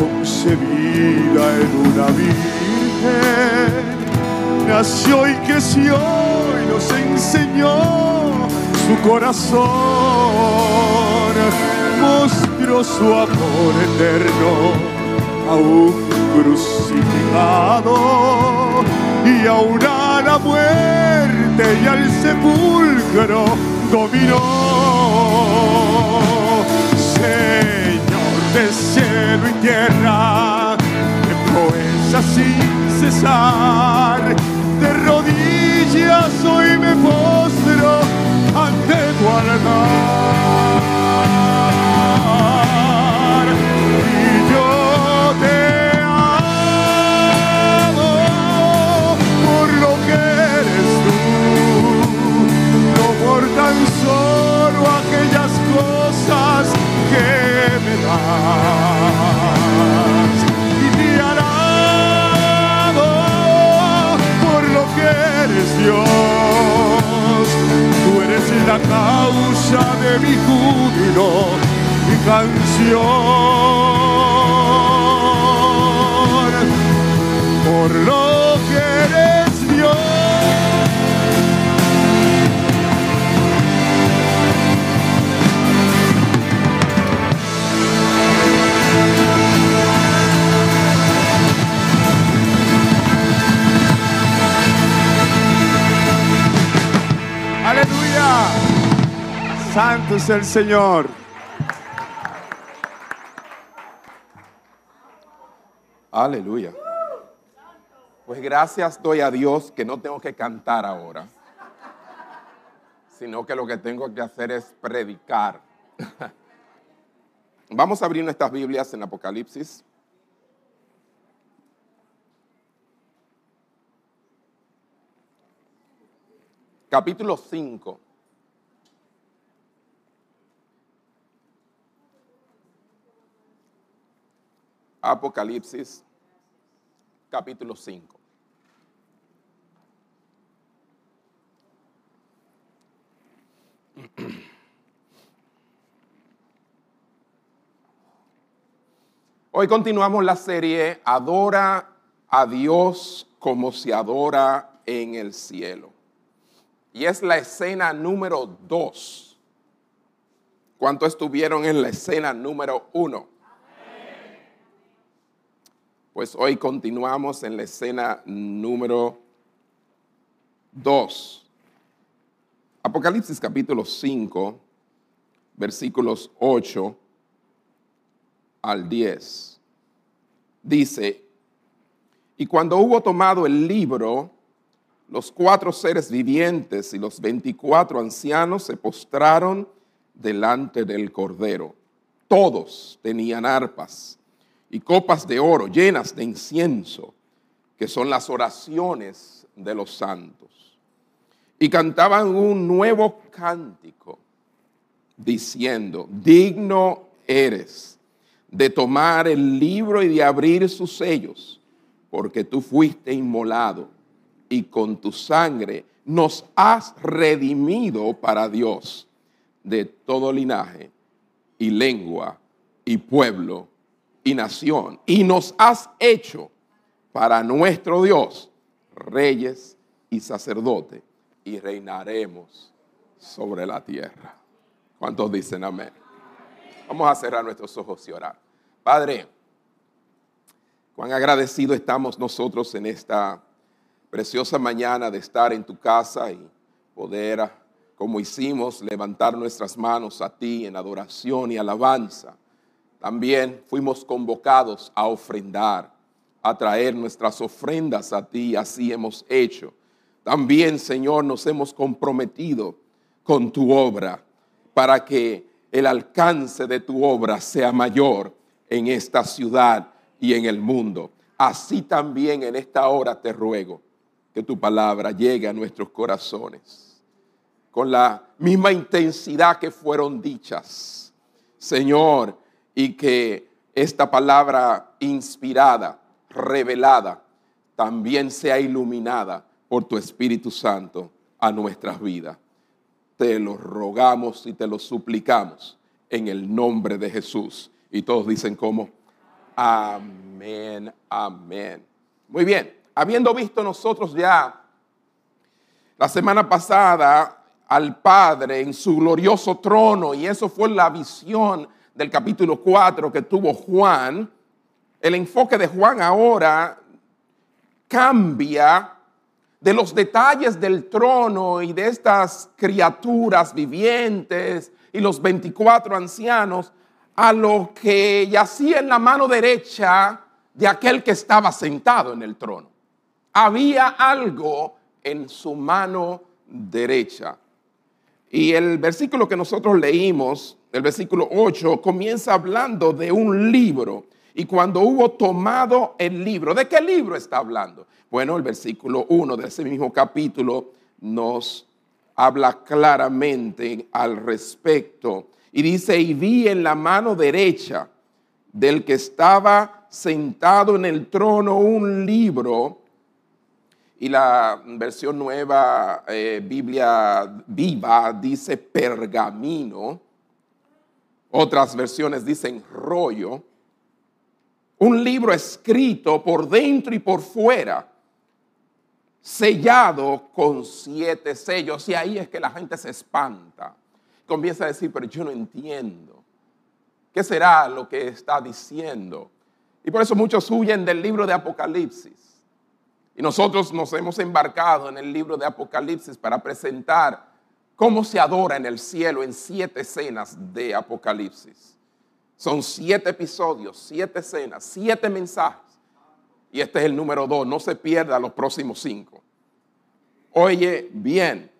concebida en una virgen. Nació y creció y nos enseñó su corazón. Mostró su amor eterno a un crucificado y aún a la muerte y al sepulcro dominó. Señor de cielo y tierra, de proeza sin cesar, El Señor. Aleluya. Pues gracias doy a Dios que no tengo que cantar ahora, sino que lo que tengo que hacer es predicar. Vamos a abrir nuestras Biblias en Apocalipsis. Capítulo 5. Apocalipsis, capítulo 5. Hoy continuamos la serie Adora a Dios como se adora en el cielo. Y es la escena número 2. ¿Cuántos estuvieron en la escena número 1? Pues hoy continuamos en la escena número 2. Apocalipsis capítulo 5, versículos 8 al 10. Dice, y cuando hubo tomado el libro, los cuatro seres vivientes y los veinticuatro ancianos se postraron delante del Cordero. Todos tenían arpas y copas de oro llenas de incienso, que son las oraciones de los santos. Y cantaban un nuevo cántico, diciendo, digno eres de tomar el libro y de abrir sus sellos, porque tú fuiste inmolado y con tu sangre nos has redimido para Dios de todo linaje y lengua y pueblo y nación, y nos has hecho para nuestro Dios reyes y sacerdotes, y reinaremos sobre la tierra. ¿Cuántos dicen amén? Vamos a cerrar nuestros ojos y orar. Padre, cuán agradecido estamos nosotros en esta preciosa mañana de estar en tu casa y poder, como hicimos, levantar nuestras manos a ti en adoración y alabanza también fuimos convocados a ofrendar, a traer nuestras ofrendas a ti, así hemos hecho. También, Señor, nos hemos comprometido con tu obra para que el alcance de tu obra sea mayor en esta ciudad y en el mundo. Así también en esta hora te ruego que tu palabra llegue a nuestros corazones con la misma intensidad que fueron dichas. Señor, y que esta palabra inspirada, revelada, también sea iluminada por tu Espíritu Santo a nuestras vidas. Te lo rogamos y te lo suplicamos en el nombre de Jesús. Y todos dicen como, amén, amén. Muy bien, habiendo visto nosotros ya la semana pasada al Padre en su glorioso trono, y eso fue la visión del capítulo 4 que tuvo Juan, el enfoque de Juan ahora cambia de los detalles del trono y de estas criaturas vivientes y los 24 ancianos a lo que yacía en la mano derecha de aquel que estaba sentado en el trono. Había algo en su mano derecha. Y el versículo que nosotros leímos el versículo 8 comienza hablando de un libro. Y cuando hubo tomado el libro, ¿de qué libro está hablando? Bueno, el versículo 1 de ese mismo capítulo nos habla claramente al respecto. Y dice, y vi en la mano derecha del que estaba sentado en el trono un libro. Y la versión nueva, eh, Biblia viva, dice pergamino otras versiones dicen rollo. Un libro escrito por dentro y por fuera, sellado con siete sellos. Y ahí es que la gente se espanta. Comienza a decir, pero yo no entiendo. ¿Qué será lo que está diciendo? Y por eso muchos huyen del libro de Apocalipsis. Y nosotros nos hemos embarcado en el libro de Apocalipsis para presentar cómo se adora en el cielo en siete escenas de Apocalipsis. Son siete episodios, siete escenas, siete mensajes. Y este es el número dos, no se pierda los próximos cinco. Oye bien,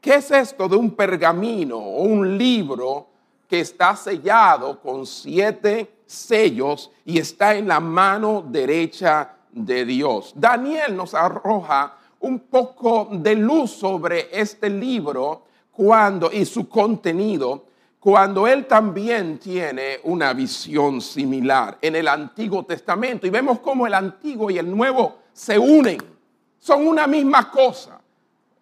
¿qué es esto de un pergamino o un libro que está sellado con siete sellos y está en la mano derecha de Dios? Daniel nos arroja un poco de luz sobre este libro cuando y su contenido cuando él también tiene una visión similar en el Antiguo Testamento y vemos cómo el Antiguo y el Nuevo se unen, son una misma cosa.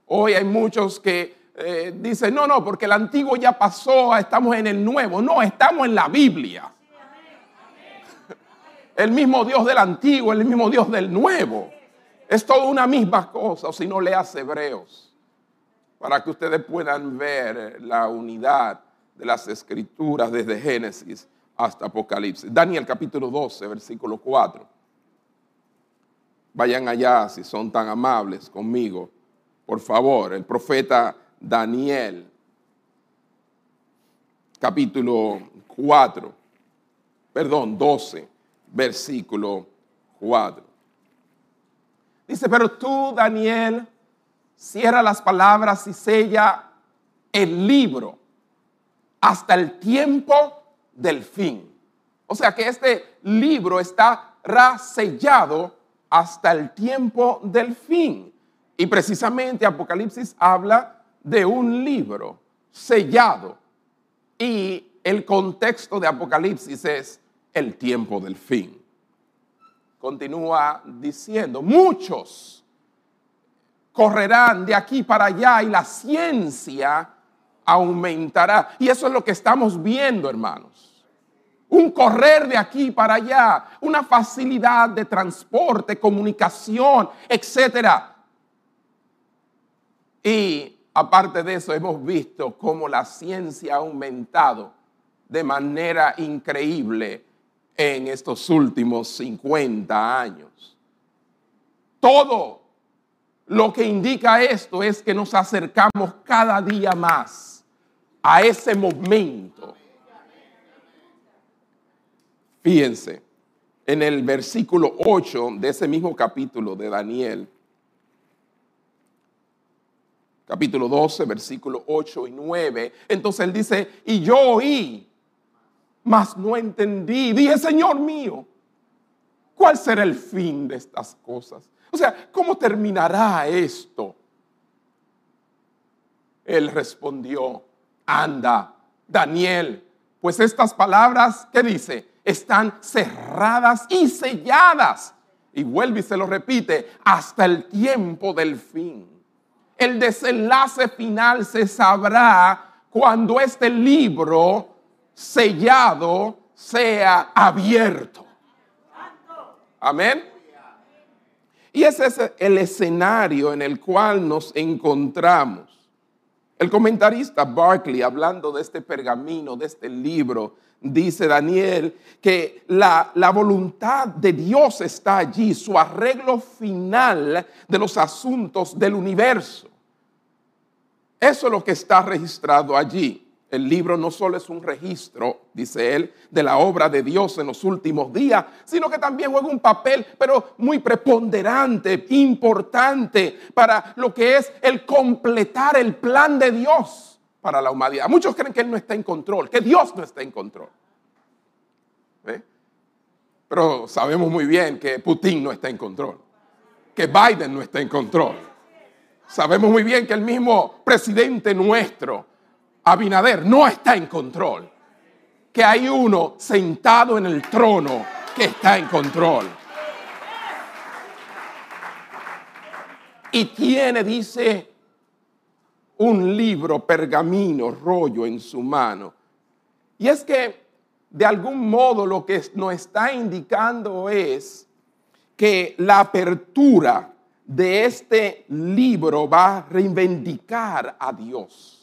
Hoy hay muchos que eh, dicen, no, no, porque el Antiguo ya pasó, estamos en el Nuevo. No, estamos en la Biblia. El mismo Dios del Antiguo, el mismo Dios del Nuevo. Es toda una misma cosa, o si no leas Hebreos, para que ustedes puedan ver la unidad de las escrituras desde Génesis hasta Apocalipsis. Daniel capítulo 12, versículo 4. Vayan allá si son tan amables conmigo. Por favor, el profeta Daniel, capítulo 4, perdón, 12, versículo 4. Dice, pero tú, Daniel, cierra las palabras y sella el libro hasta el tiempo del fin. O sea que este libro está sellado hasta el tiempo del fin. Y precisamente Apocalipsis habla de un libro sellado. Y el contexto de Apocalipsis es el tiempo del fin. Continúa diciendo, muchos correrán de aquí para allá y la ciencia aumentará. Y eso es lo que estamos viendo, hermanos. Un correr de aquí para allá, una facilidad de transporte, comunicación, etcétera. Y aparte de eso, hemos visto cómo la ciencia ha aumentado de manera increíble en estos últimos 50 años. Todo lo que indica esto es que nos acercamos cada día más a ese momento. Fíjense, en el versículo 8 de ese mismo capítulo de Daniel, capítulo 12, versículo 8 y 9, entonces él dice, y yo oí, mas no entendí. Dije, Señor mío, ¿cuál será el fin de estas cosas? O sea, ¿cómo terminará esto? Él respondió, anda, Daniel, pues estas palabras, ¿qué dice? Están cerradas y selladas. Y vuelve y se lo repite, hasta el tiempo del fin. El desenlace final se sabrá cuando este libro sellado sea abierto. Amén. Y ese es el escenario en el cual nos encontramos. El comentarista Barclay, hablando de este pergamino, de este libro, dice Daniel que la, voluntad de Dios está allí, su arreglo final de los asuntos del universo. Eso es lo que está registrado allí. El libro no solo es un registro, dice él, de la obra de Dios en los últimos días, sino que también juega un papel, pero muy preponderante, importante para lo que es el completar el plan de Dios para la humanidad. Muchos creen que Él no está en control, que Dios no está en control. ¿Eh? Pero sabemos muy bien que Putin no está en control, que Biden no está en control. Sabemos muy bien que el mismo presidente nuestro, Abinader no está en control. Que hay uno sentado en el trono que está en control. Y tiene, dice, un libro, pergamino, rollo en su mano. Y es que de algún modo lo que nos está indicando es que la apertura de este libro va a reivindicar a Dios.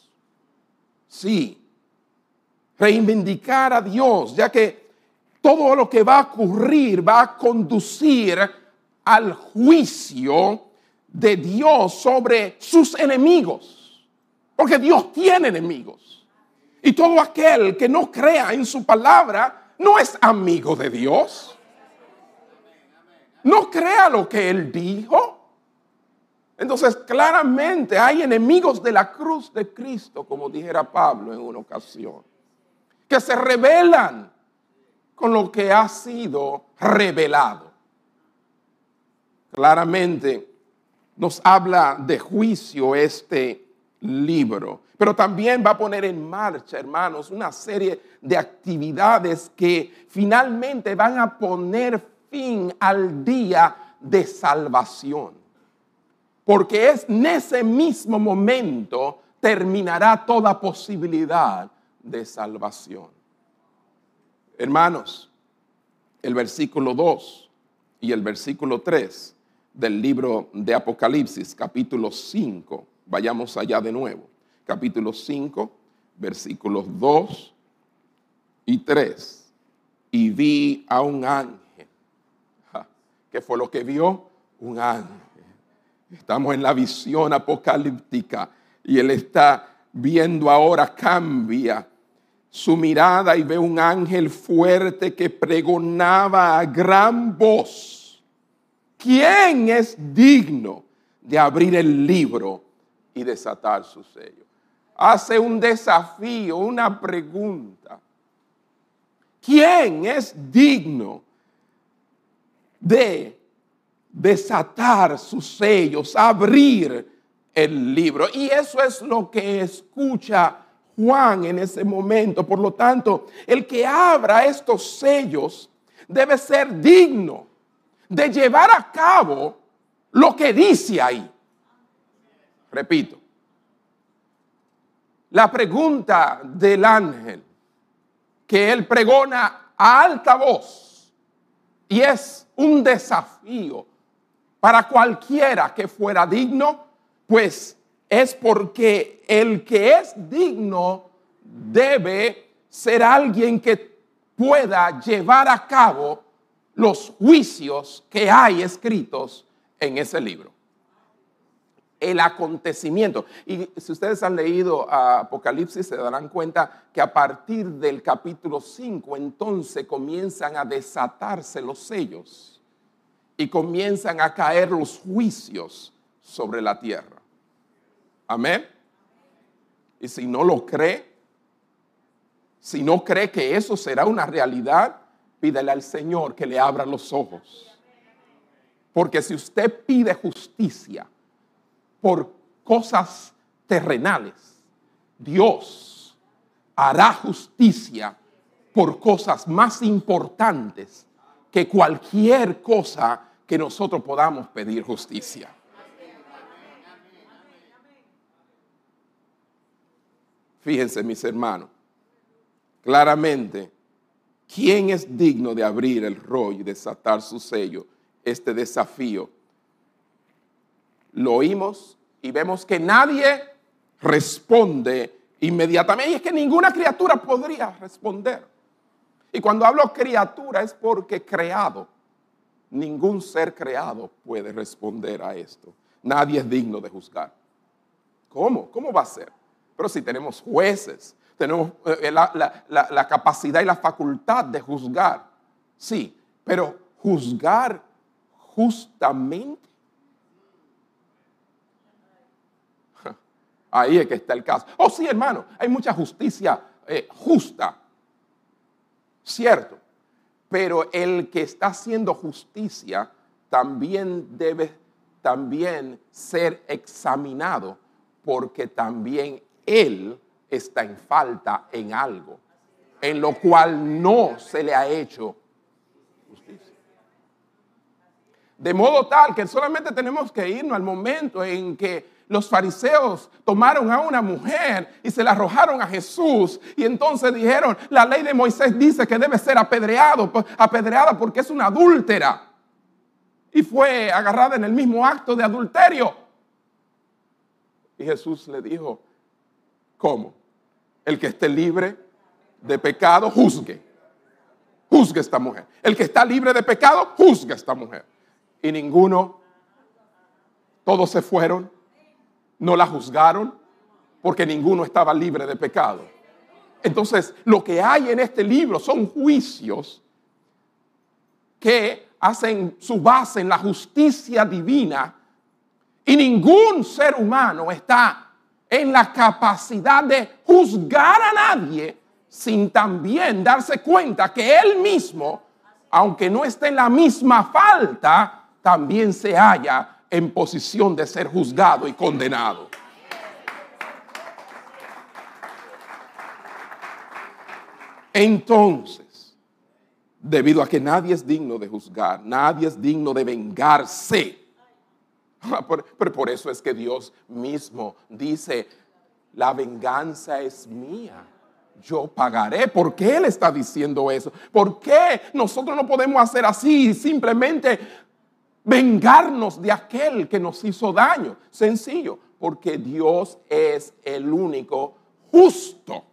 Sí, reivindicar a Dios, ya que todo lo que va a ocurrir va a conducir al juicio de Dios sobre sus enemigos. Porque Dios tiene enemigos. Y todo aquel que no crea en su palabra no es amigo de Dios. No crea lo que Él dijo. Entonces, claramente hay enemigos de la cruz de Cristo, como dijera Pablo en una ocasión, que se rebelan con lo que ha sido revelado. Claramente nos habla de juicio este libro, pero también va a poner en marcha, hermanos, una serie de actividades que finalmente van a poner fin al día de salvación. Porque es en ese mismo momento terminará toda posibilidad de salvación. Hermanos, el versículo 2 y el versículo 3 del libro de Apocalipsis, capítulo 5, vayamos allá de nuevo, capítulo 5, versículos 2 y 3. Y vi a un ángel ¿Qué fue lo que vio? Un ángel. Estamos en la visión apocalíptica y él está viendo ahora, cambia su mirada y ve un ángel fuerte que pregonaba a gran voz. ¿Quién es digno de abrir el libro y desatar su sello? Hace un desafío, una pregunta. ¿Quién es digno de desatar sus sellos, abrir el libro. Y eso es lo que escucha Juan en ese momento. Por lo tanto, el que abra estos sellos debe ser digno de llevar a cabo lo que dice ahí. Repito, la pregunta del ángel que él pregona a alta voz y es un desafío para cualquiera que fuera digno, pues es porque el que es digno debe ser alguien que pueda llevar a cabo los juicios que hay escritos en ese libro el acontecimiento. Y si ustedes han leído Apocalipsis, se darán cuenta que a partir del capítulo 5, entonces comienzan a desatarse los sellos y comienzan a caer los juicios sobre la tierra. Amén. Y si no lo cree, si no cree que eso será una realidad, pídele al Señor que le abra los ojos. Porque si usted pide justicia, por cosas terrenales. Dios hará justicia por cosas más importantes que cualquier cosa que nosotros podamos pedir justicia. Fíjense mis hermanos, claramente, ¿quién es digno de abrir el rollo y desatar su sello? Este desafío lo oímos y vemos que nadie responde inmediatamente. Y es que ninguna criatura podría responder. Y cuando hablo criatura es porque creado. Ningún ser creado puede responder a esto. Nadie es digno de juzgar. ¿Cómo? ¿Cómo va a ser? Pero si tenemos jueces, tenemos eh, la, la capacidad y la facultad de juzgar. Sí, pero juzgar justamente Ahí es que está el caso. Oh, sí, hermano, hay mucha justicia eh, justa. Cierto. Pero el que está haciendo justicia también debe también ser examinado porque también él está en falta en algo, en lo cual no se le ha hecho justicia. De modo tal que solamente tenemos que irnos al momento en que los fariseos tomaron a una mujer y se la arrojaron a Jesús. Y entonces dijeron, la ley de Moisés dice que debe ser apedreado, apedreada porque es una adúltera. Y fue agarrada en el mismo acto de adulterio. Y Jesús le dijo, ¿cómo? El que esté libre de pecado, juzgue. Juzgue esta mujer. El que está libre de pecado, juzgue esta mujer. Y ninguno, todos se fueron no la juzgaron, porque ninguno estaba libre de pecado. Entonces, lo que hay en este libro son juicios que hacen su base en la justicia divina y ningún ser humano está en la capacidad de juzgar a nadie sin también darse cuenta que él mismo, aunque no esté en la misma falta, también se halla en posición de ser juzgado y condenado. Entonces, debido a que nadie es digno de juzgar, nadie es digno de vengarse, pero por eso es que Dios mismo dice, la venganza es mía. Yo pagaré. ¿Por qué Él está diciendo eso? ¿Por qué nosotros no podemos hacer así simplemente vengarnos de aquel que nos hizo daño? Sencillo, porque Dios es el único justo.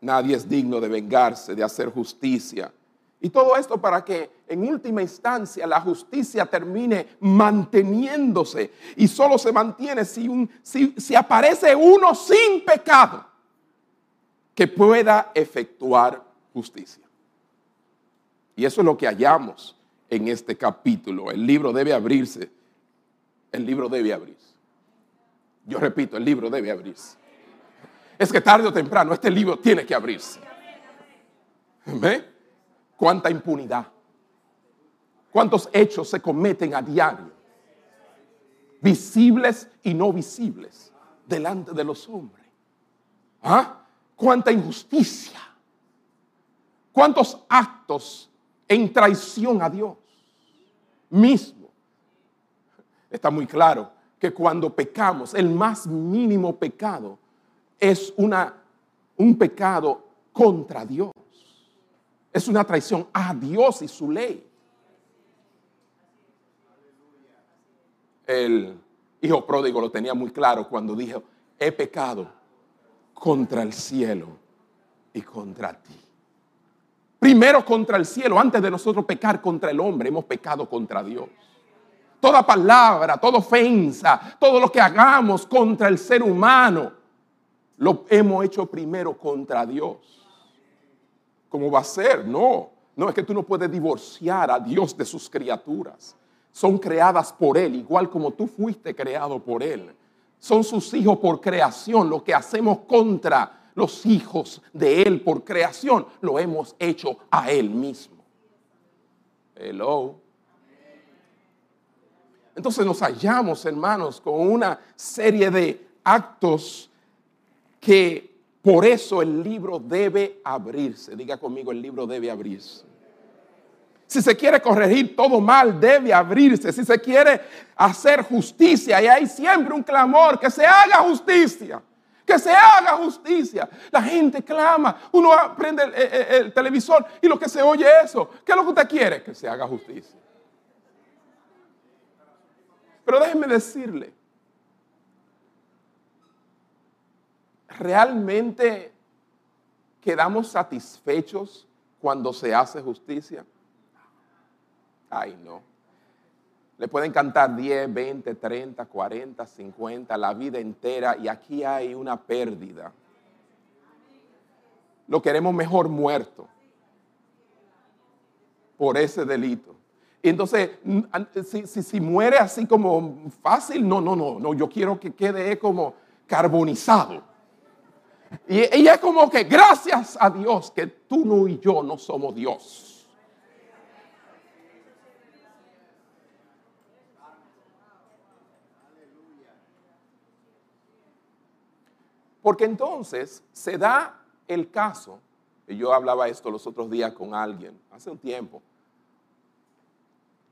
Nadie es digno de vengarse, de hacer justicia. Y todo esto para que en última instancia la justicia termine manteniéndose. Y solo se mantiene si, un, si, aparece uno sin pecado que pueda efectuar justicia. Y eso es lo que hallamos en este capítulo. El libro debe abrirse. El libro debe abrirse. Yo repito, el libro debe abrirse. Es que tarde o temprano este libro tiene que abrirse. ¿Ve? cuánta impunidad, cuántos hechos se cometen a diario, visibles y no visibles, delante de los hombres. ¿Ah? Cuánta injusticia, cuántos actos en traición a Dios mismo. Está muy claro que cuando pecamos, el más mínimo pecado es una, un pecado contra Dios. Es una traición a Dios y su ley. El hijo pródigo lo tenía muy claro cuando dijo, he pecado contra el cielo y contra ti. Primero contra el cielo, antes de nosotros pecar contra el hombre, hemos pecado contra Dios. Toda palabra, toda ofensa, todo lo que hagamos contra el ser humano, lo hemos hecho primero contra Dios. ¿Cómo va a ser? No, no es que tú no puedes divorciar a Dios de sus criaturas. Son creadas por Él, igual como tú fuiste creado por Él. Son sus hijos por creación. Lo que hacemos contra los hijos de Él por creación, lo hemos hecho a Él mismo. Hello. Entonces nos hallamos, hermanos, con una serie de actos que por eso el libro debe abrirse. Diga conmigo, el libro debe abrirse. Si se quiere corregir todo mal, debe abrirse. Si se quiere hacer justicia, y hay siempre un clamor, que se haga justicia. Que se haga justicia. La gente clama. Uno prende el, televisor y lo que se oye eso. ¿Qué es lo que usted quiere? Que se haga justicia. Pero déjeme decirle, ¿realmente quedamos satisfechos cuando se hace justicia? Ay, no. Le pueden cantar 10, 20, 30, 40, 50, la vida entera y aquí hay una pérdida. Lo queremos mejor muerto por ese delito. Y entonces, si, si, si, muere así como fácil, no, no, no, no, yo quiero que quede como carbonizado. Y ella es como que gracias a Dios que tú no y yo no somos Dios. Porque entonces se da el caso, y yo hablaba esto los otros días con alguien, hace un tiempo,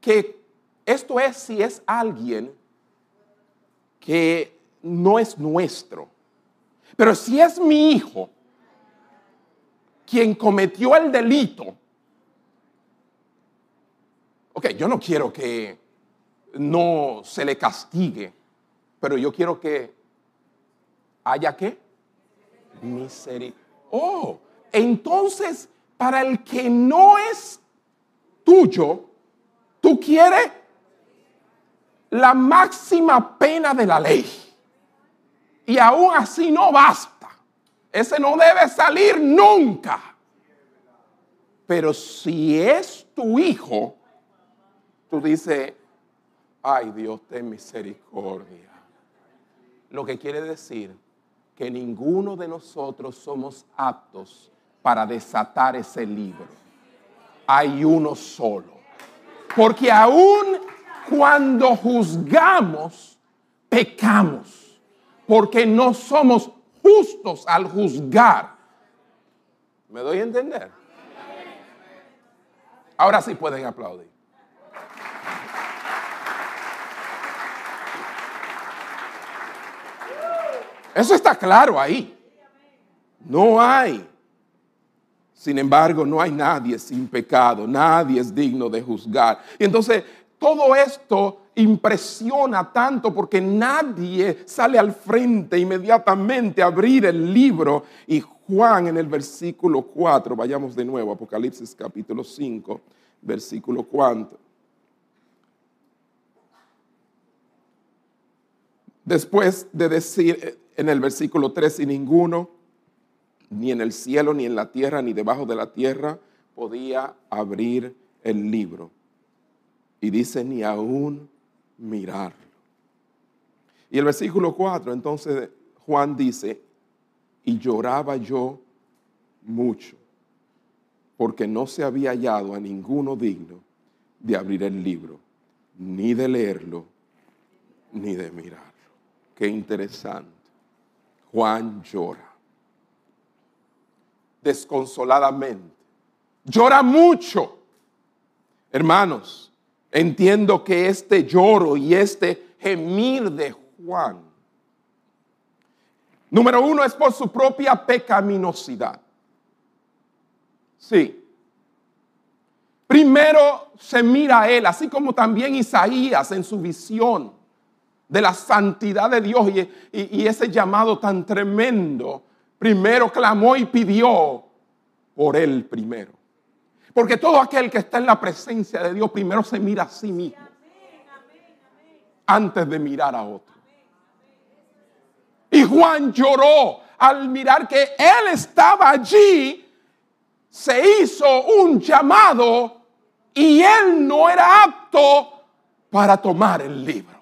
que esto es si es alguien que no es nuestro. Pero si es mi hijo quien cometió el delito, ok, yo no quiero que no se le castigue, pero yo quiero que haya qué? Misericordia. Oh, entonces para el que no es tuyo, tú quieres la máxima pena de la ley. Y aún así no basta. Ese no debe salir nunca. Pero si es tu hijo, tú dices, ay Dios, ten misericordia. Lo que quiere decir que ninguno de nosotros somos aptos para desatar ese libro. Hay uno solo. Porque aún cuando juzgamos, pecamos. Porque no somos justos al juzgar. ¿Me doy a entender? Ahora sí pueden aplaudir. Eso está claro ahí. No hay. Sin embargo, no hay nadie sin pecado, nadie es digno de juzgar. Y entonces, todo esto impresiona tanto porque nadie sale al frente inmediatamente a abrir el libro. Y Juan en el versículo 4, vayamos de nuevo, Apocalipsis capítulo 5, versículo 4. Después de decir en el versículo 3, y ninguno, ni en el cielo, ni en la tierra, ni debajo de la tierra, podía abrir el libro. Y dice, ni aún mirarlo. Y el versículo 4, entonces Juan dice, y lloraba yo mucho, porque no se había hallado a ninguno digno de abrir el libro, ni de leerlo, ni de mirarlo. Qué interesante. Juan llora desconsoladamente. Llora mucho. Hermanos, entiendo que este lloro y este gemir de Juan, número uno es por su propia pecaminosidad. Sí. Primero se mira a él, así como también Isaías en su visión de la santidad de Dios y, ese llamado tan tremendo, primero clamó y pidió por él primero. Porque todo aquel que está en la presencia de Dios primero se mira a sí mismo antes de mirar a otro. Y Juan lloró al mirar que él estaba allí, se hizo un llamado y él no era apto para tomar el libro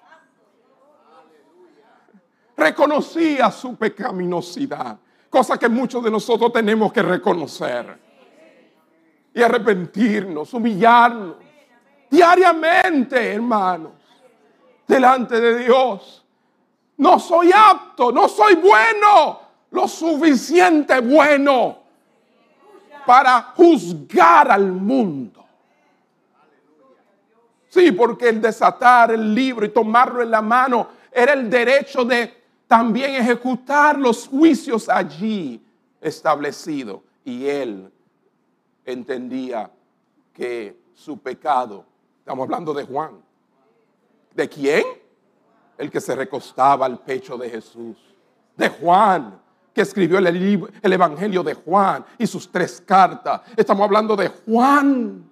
reconocía su pecaminosidad, cosa que muchos de nosotros tenemos que reconocer y arrepentirnos, humillarnos diariamente, hermanos, delante de Dios. No soy apto, no soy bueno, lo suficiente bueno para juzgar al mundo. Sí, porque el desatar el libro y tomarlo en la mano era el derecho de también ejecutar los juicios allí establecidos. Y él entendía que su pecado, estamos hablando de Juan, ¿de quién? El que se recostaba al pecho de Jesús, de Juan, que escribió el, el Evangelio de Juan y sus tres cartas. Estamos hablando de Juan,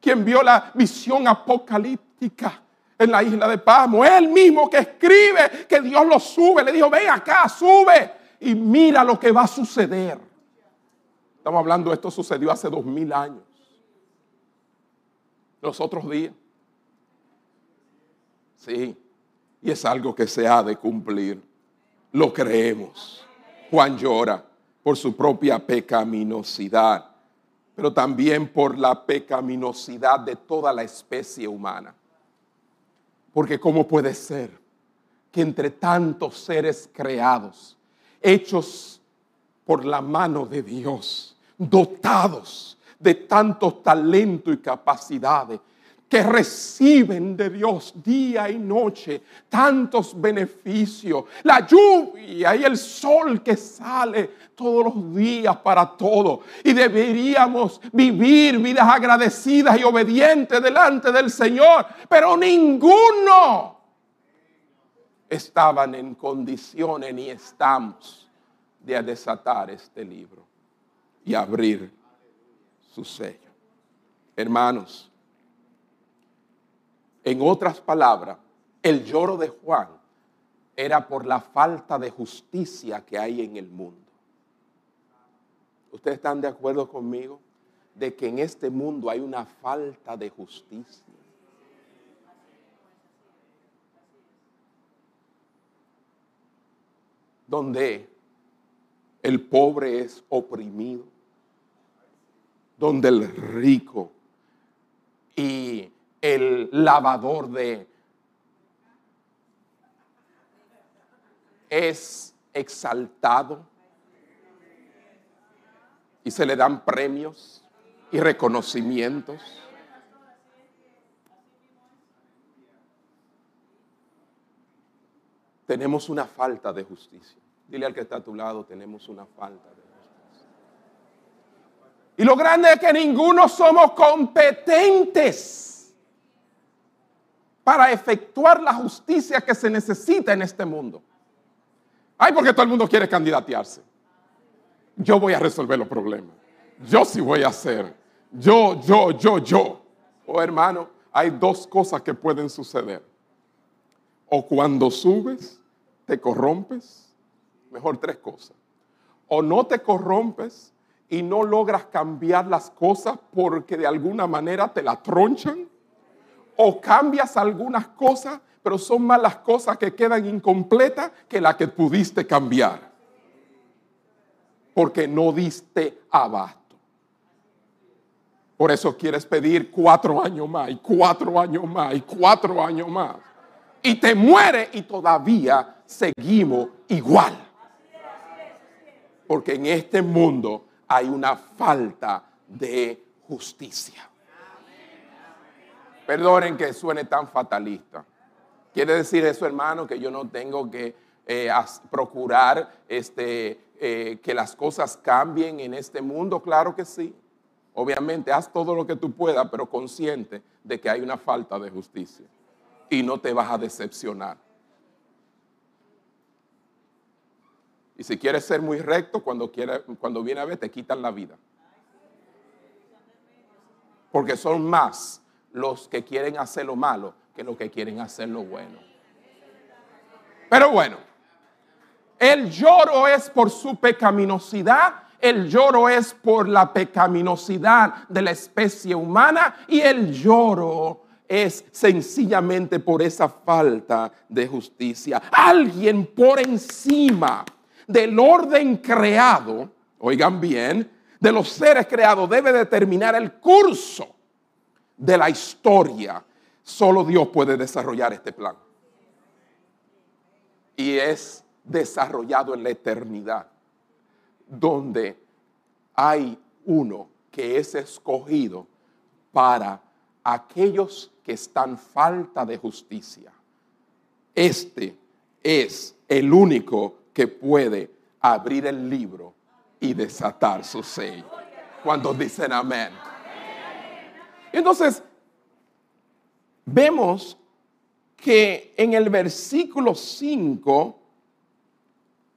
quien vio la visión apocalíptica en la isla de Pasmo. Él mismo que escribe que Dios lo sube. Le dijo, ven acá, sube y mira lo que va a suceder. Estamos hablando, esto sucedió hace dos mil años. Los otros días. Sí, y es algo que se ha de cumplir. Lo creemos. Juan llora por su propia pecaminosidad, pero también por la pecaminosidad de toda la especie humana. Porque ¿cómo puede ser que entre tantos seres creados, hechos por la mano de Dios, dotados de tanto talento y capacidades, que reciben de Dios día y noche tantos beneficios, la lluvia y el sol que sale todos los días para todo. Y deberíamos vivir vidas agradecidas y obedientes delante del Señor, pero ninguno estaban en condiciones ni estamos de desatar este libro y abrir su sello. Hermanos, en otras palabras, El lloro de Juan era por la falta de justicia que hay en el mundo. ¿Ustedes están de acuerdo conmigo? De que en este mundo hay una falta de justicia. Donde el pobre es oprimido, donde el rico y el lavador de es exaltado y se le dan premios y reconocimientos. Tenemos una falta de justicia. Dile al que está a tu lado, tenemos una falta de justicia. Y lo grande es que ninguno somos competentes para efectuar la justicia que se necesita en este mundo. Ay, porque todo el mundo quiere candidatearse. Yo voy a resolver los problemas. Yo sí voy a hacer. Yo, yo, yo, yo. Oh, hermano, hay dos cosas que pueden suceder. O cuando subes, te corrompes. Mejor tres cosas. O no te corrompes y no logras cambiar las cosas porque de alguna manera te la tronchan. O cambias algunas cosas pero son más las cosas que quedan incompletas que las que pudiste cambiar. Porque no diste abasto. Por eso quieres pedir cuatro años más, y cuatro años más, y cuatro años más. Y te muere y todavía seguimos igual. Porque en este mundo hay una falta de justicia. Perdonen que suene tan fatalista. ¿Quiere decir eso, hermano, que yo no tengo que eh, procurar este, eh, que las cosas cambien en este mundo? Claro que sí. Obviamente, haz todo lo que tú puedas, pero consciente de que hay una falta de justicia. Y no te vas a decepcionar. Y si quieres ser muy recto, cuando, cuando viene a ver, te quitan la vida. Porque son más los que quieren hacer lo malo que lo que quieren hacer lo bueno. Pero bueno, el lloro es por su pecaminosidad, el lloro es por la pecaminosidad de la especie humana y el lloro es sencillamente por esa falta de justicia. Alguien por encima del orden creado, oigan bien, de los seres creados debe determinar el curso de la historia Solo Dios puede desarrollar este plan. Y es desarrollado en la eternidad, donde hay uno que es escogido para aquellos que están falta de justicia. Este es el único que puede abrir el libro y desatar su sello. Cuando dicen amén. Entonces, vemos que en el versículo 5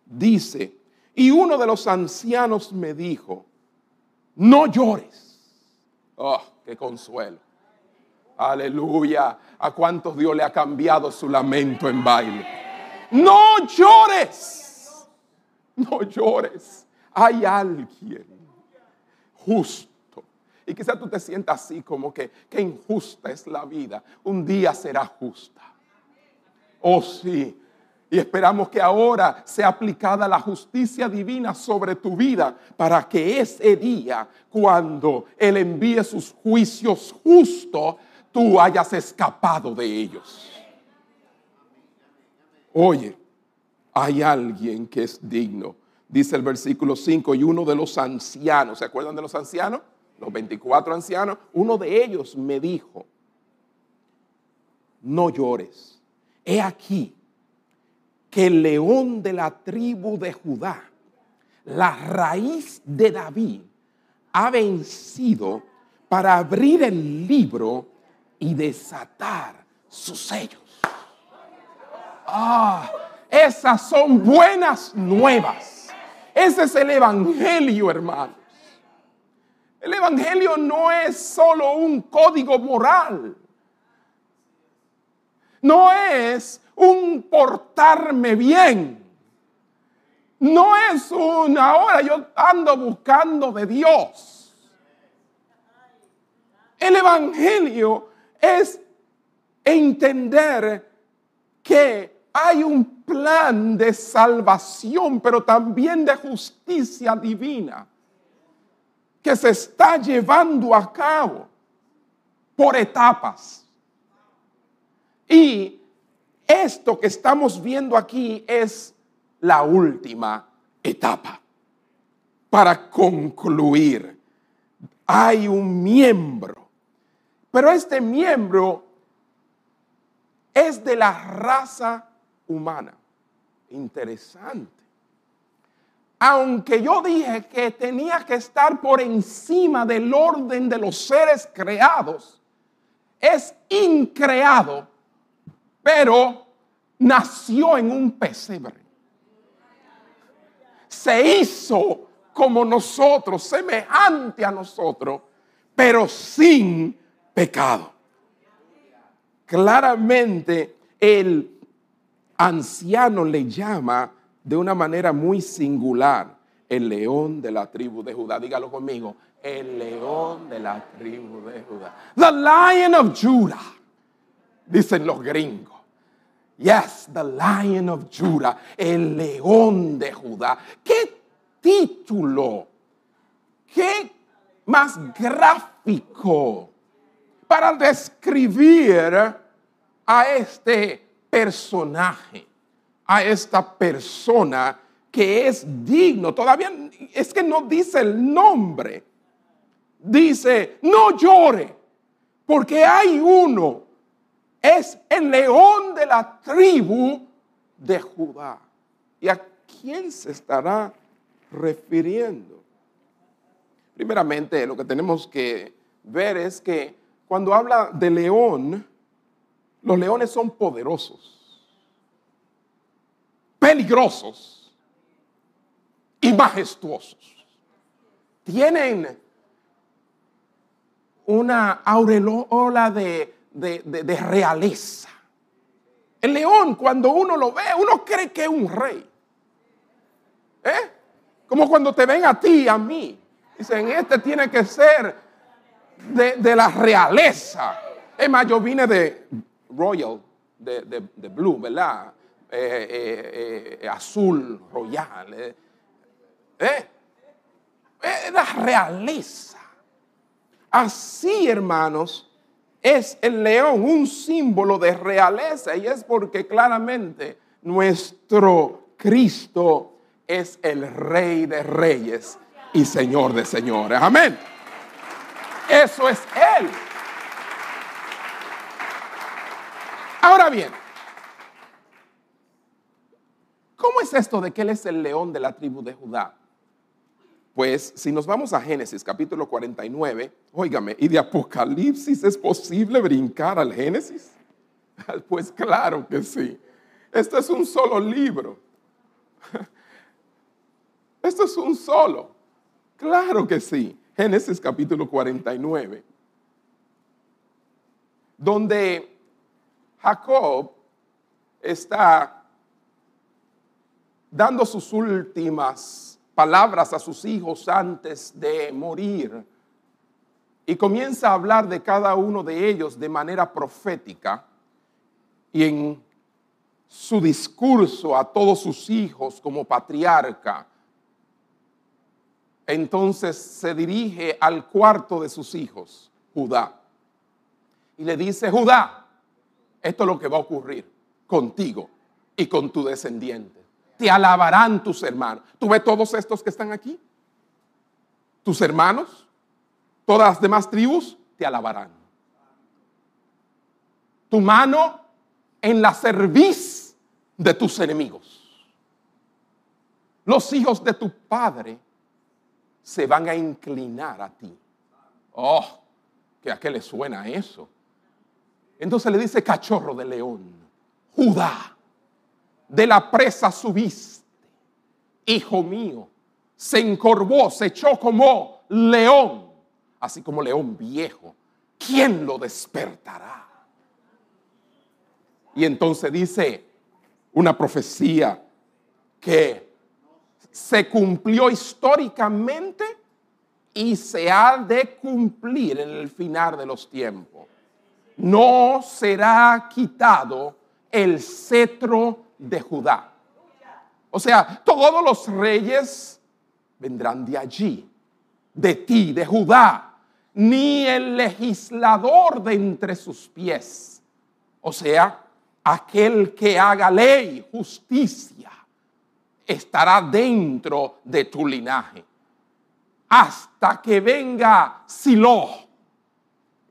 dice, y uno de los ancianos me dijo, no llores. Oh, qué consuelo. Aleluya. ¿A cuántos Dios le ha cambiado su lamento en baile? No llores. No llores. Hay alguien justo y quizás tú te sientas así como que, qué injusta es la vida. Un día será justa. Oh sí. Y esperamos que ahora sea aplicada la justicia divina sobre tu vida para que ese día, cuando Él envíe sus juicios justos, tú hayas escapado de ellos. Oye, hay alguien que es digno. Dice el versículo 5, y uno de los ancianos, ¿se acuerdan de los ancianos? Los 24 ancianos, uno de ellos me dijo, no llores, he aquí que el león de la tribu de Judá, la raíz de David, ha vencido para abrir el libro y desatar sus sellos. Ah, esas son buenas nuevas. Ese es el Evangelio, hermano. El Evangelio no es solo un código moral. no es un portarme bien. No es un ahora yo ando buscando de Dios. El Evangelio es entender que hay un plan de salvación, pero también de justicia divina que se está llevando a cabo por etapas. Y esto que estamos viendo aquí es la última etapa. Para concluir, hay un miembro, pero este miembro es de la raza humana. Interesante. Aunque yo dije que tenía que estar por encima del orden de los seres creados, es increado, pero nació en un pesebre. Se hizo como nosotros, semejante a nosotros, pero sin pecado. Claramente el anciano le llama de una manera muy singular el león de la tribu de Judá. Dígalo conmigo, el león de la tribu de Judá. The Lion of Judah, dicen los gringos. Yes, the Lion of Judah, el león de Judá. ¿Qué título? ¿Qué más gráfico para describir a este personaje? A esta persona que es digno. Todavía es que no dice el nombre. Dice, no llore, porque hay uno. Es el león de la tribu de Judá. ¿Y a quién se estará refiriendo? Primeramente, lo que tenemos que ver es que cuando habla de león, los leones son poderosos peligrosos y majestuosos. Tienen una aureola de, de, realeza. El león, cuando uno lo ve, uno cree que es un rey. ¿Eh? Como cuando te ven a ti y a mí. Dicen, este tiene que ser de, de la realeza. Es más, yo vine de Royal, de, de Blue, ¿verdad? Eh, eh, eh, azul, royal. Eh, la realeza. Así, hermanos, es el león un símbolo de realeza y es porque claramente nuestro Cristo es el rey de reyes y señor de señores. Amén. Eso es Él. Ahora bien, ¿Cómo es esto de que Él es el león de la tribu de Judá? Pues si nos vamos a Génesis capítulo 49, óigame, ¿y de Apocalipsis es posible brincar al Génesis? Pues claro que sí. Esto es un solo libro. Esto es un solo. Claro que sí. Génesis capítulo 49. Donde Jacob está dando sus últimas palabras a sus hijos antes de morir. Y comienza a hablar de cada uno de ellos de manera profética. Y en su discurso a todos sus hijos como patriarca, entonces se dirige al cuarto de sus hijos, Judá. Y le dice, Judá, esto es lo que va a ocurrir contigo y con tu descendiente te alabarán tus hermanos. ¿Tú ves todos estos que están aquí? Tus hermanos, todas las demás tribus, te alabarán. Tu mano en la cerviz de tus enemigos. Los hijos de tu padre se van a inclinar a ti. Oh, que a qué le suena eso. Entonces le dice cachorro de león, Judá de la presa subiste. Hijo mío, se encorvó, se echó como león, así como león viejo. ¿Quién lo despertará? Y entonces dice una profecía que se cumplió históricamente y se ha de cumplir en el final de los tiempos. No será quitado el cetro de Judá. O sea, todos los reyes vendrán de allí, de ti, de Judá, ni el legislador de entre sus pies. O sea, aquel que haga ley, justicia, estará dentro de tu linaje. Hasta que venga Silo.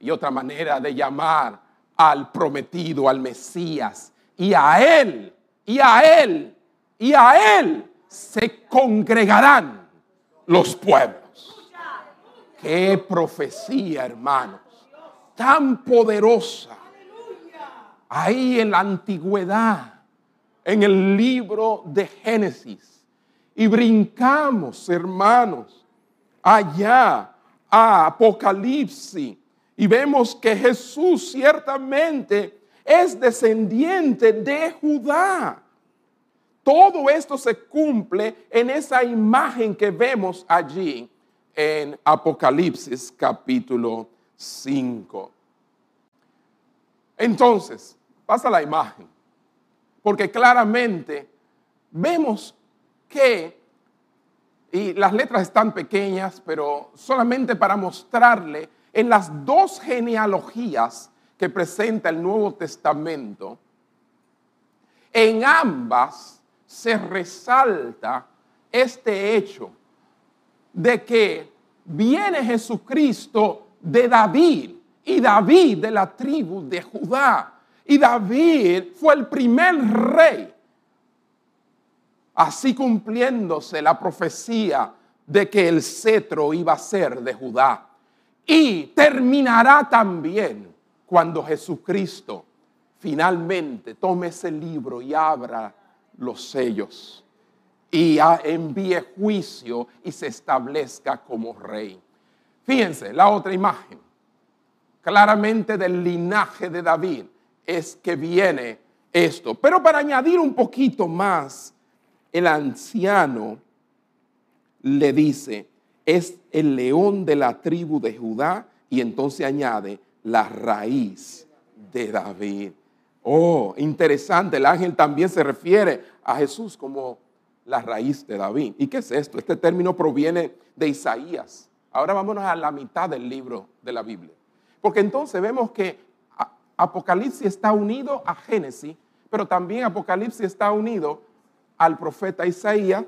Y otra manera de llamar al prometido, al Mesías. Y a él, y a él, y a él se congregarán los pueblos. Qué profecía, hermanos. Tan poderosa. Ahí en la antigüedad en el libro de Génesis. Y brincamos, hermanos, allá a Apocalipsis. Y vemos que Jesús ciertamente es descendiente de Judá. Todo esto se cumple en esa imagen que vemos allí en Apocalipsis capítulo 5. Entonces, pasa la imagen porque claramente vemos que, y las letras están pequeñas, pero solamente para mostrarle en las dos genealogías que presenta el Nuevo Testamento, en ambas se resalta este hecho de que viene Jesucristo de David y David de la tribu de Judá. Y David fue el primer rey. Así cumpliéndose la profecía de que el cetro iba a ser de Judá. Y terminará también cuando Jesucristo finalmente tome ese libro y abra los sellos y envíe juicio y se establezca como rey. Fíjense, la otra imagen, claramente del linaje de David es que viene esto. Pero para añadir un poquito más, el anciano le dice, es el león de la tribu de Judá y entonces añade la raíz de David. Oh, interesante, el ángel también se refiere a Jesús como la raíz de David. ¿Y qué es esto? Este término proviene de Isaías. Ahora vámonos a la mitad del libro de la Biblia. Porque entonces vemos que Apocalipsis está unido a Génesis, pero también Apocalipsis está unido al profeta Isaías.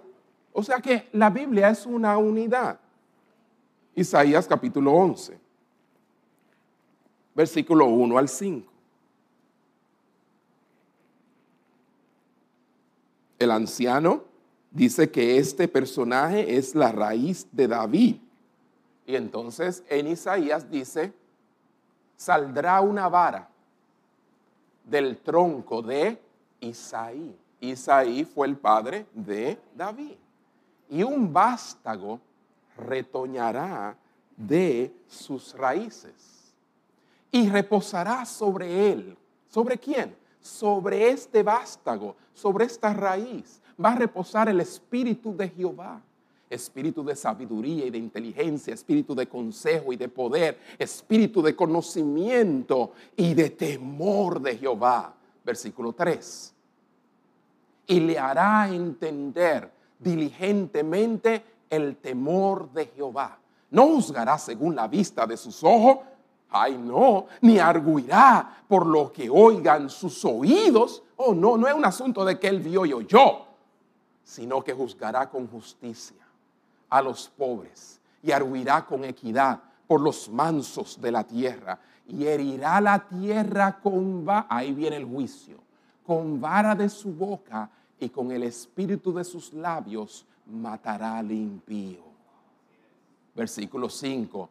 O sea que la Biblia es una unidad. Isaías capítulo 11, versículo 1 al 5. El anciano dice que este personaje es la raíz de David. Y entonces en Isaías dice, saldrá una vara del tronco de Isaí. Isaí fue el padre de David. Y un vástago retoñará de sus raíces y reposará sobre él. ¿Sobre quién? Sobre este vástago, sobre esta raíz. Va a reposar el espíritu de Jehová espíritu de sabiduría y de inteligencia, espíritu de consejo y de poder, espíritu de conocimiento y de temor de Jehová. Versículo 3. Y le hará entender diligentemente el temor de Jehová. No juzgará según la vista de sus ojos, ay no, ni arguirá por lo que oigan sus oídos. Oh, no, no es un asunto de que él vio y oyó, sino que juzgará con justicia a los pobres y arguirá con equidad por los mansos de la tierra y herirá la tierra con vara, ahí viene el juicio, con vara de su boca y con el espíritu de sus labios matará al impío. Versículo 5.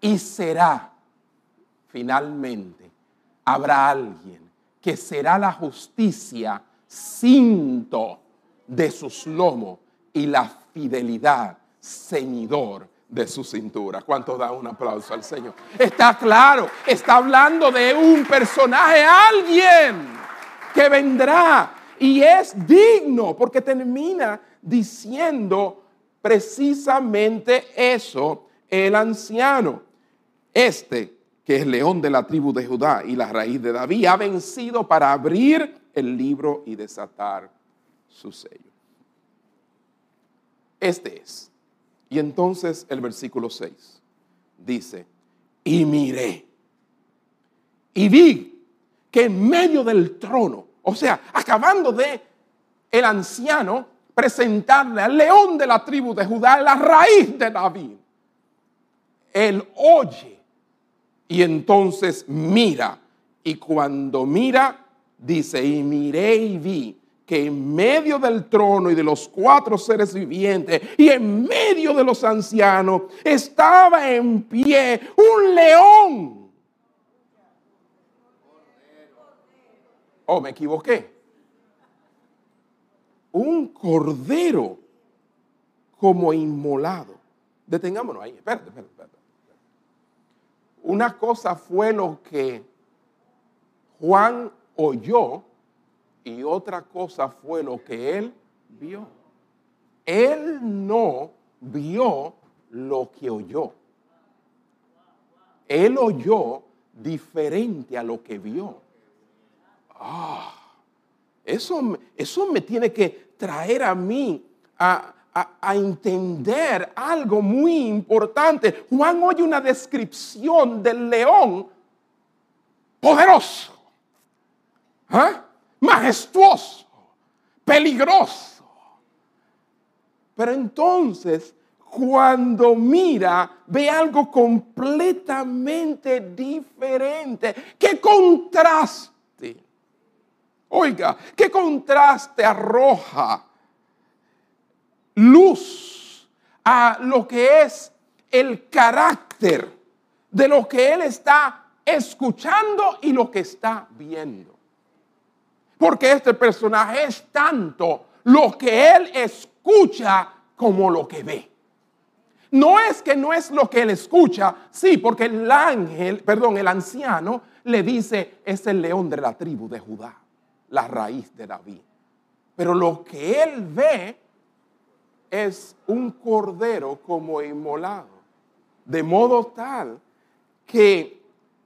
Y será, finalmente, habrá alguien que será la justicia cinto de sus lomos y la fidelidad ceñidor de su cintura. ¿Cuánto da un aplauso al Señor? Está claro, está hablando de un personaje, alguien que vendrá y es digno, porque termina diciendo precisamente eso el anciano. Este, que es león de la tribu de Judá y la raíz de David, ha vencido para abrir el libro y desatar su sello. Este es. Y entonces el versículo 6 dice, y miré, y vi que en medio del trono, o sea, acabando de el anciano presentarle al león de la tribu de Judá, la raíz de David, él oye y entonces mira. Y cuando mira, dice, y miré y vi que en medio del trono y de los cuatro seres vivientes y en medio de los ancianos estaba en pie un león. Oh, me equivoqué. Un cordero como inmolado. Detengámonos ahí. Espérate, espérate. Una cosa fue lo que Juan oyó y otra cosa fue lo que él vio. Él no vio lo que oyó. Él oyó diferente a lo que vio. Ah, eso, eso me tiene que traer a mí a, a, entender algo muy importante. Juan oye una descripción del león poderoso. ¿Ah? majestuoso, peligroso. Pero entonces, cuando mira, ve algo completamente diferente. ¡Qué contraste! Oiga, qué contraste arroja luz a lo que es el carácter de lo que él está escuchando y lo que está viendo. Porque este personaje es tanto lo que él escucha como lo que ve. No es que no es lo que él escucha, sí, porque el ángel, perdón, el anciano le dice, es el león de la tribu de Judá, la raíz de David. Pero lo que él ve es un cordero como inmolado, de modo tal que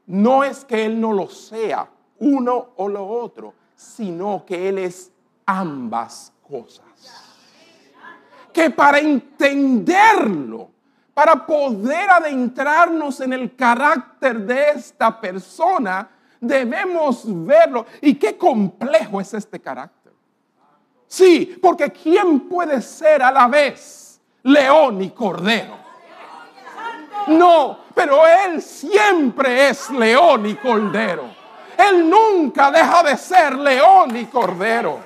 no es que él no lo sea, uno o lo otro, sino que Él es ambas cosas. Que para entenderlo, para poder adentrarnos en el carácter de esta persona, debemos verlo. ¿Y qué complejo es este carácter? Sí, porque ¿quién puede ser a la vez león y cordero? No, pero Él siempre es león y cordero. Él nunca deja de ser león y cordero.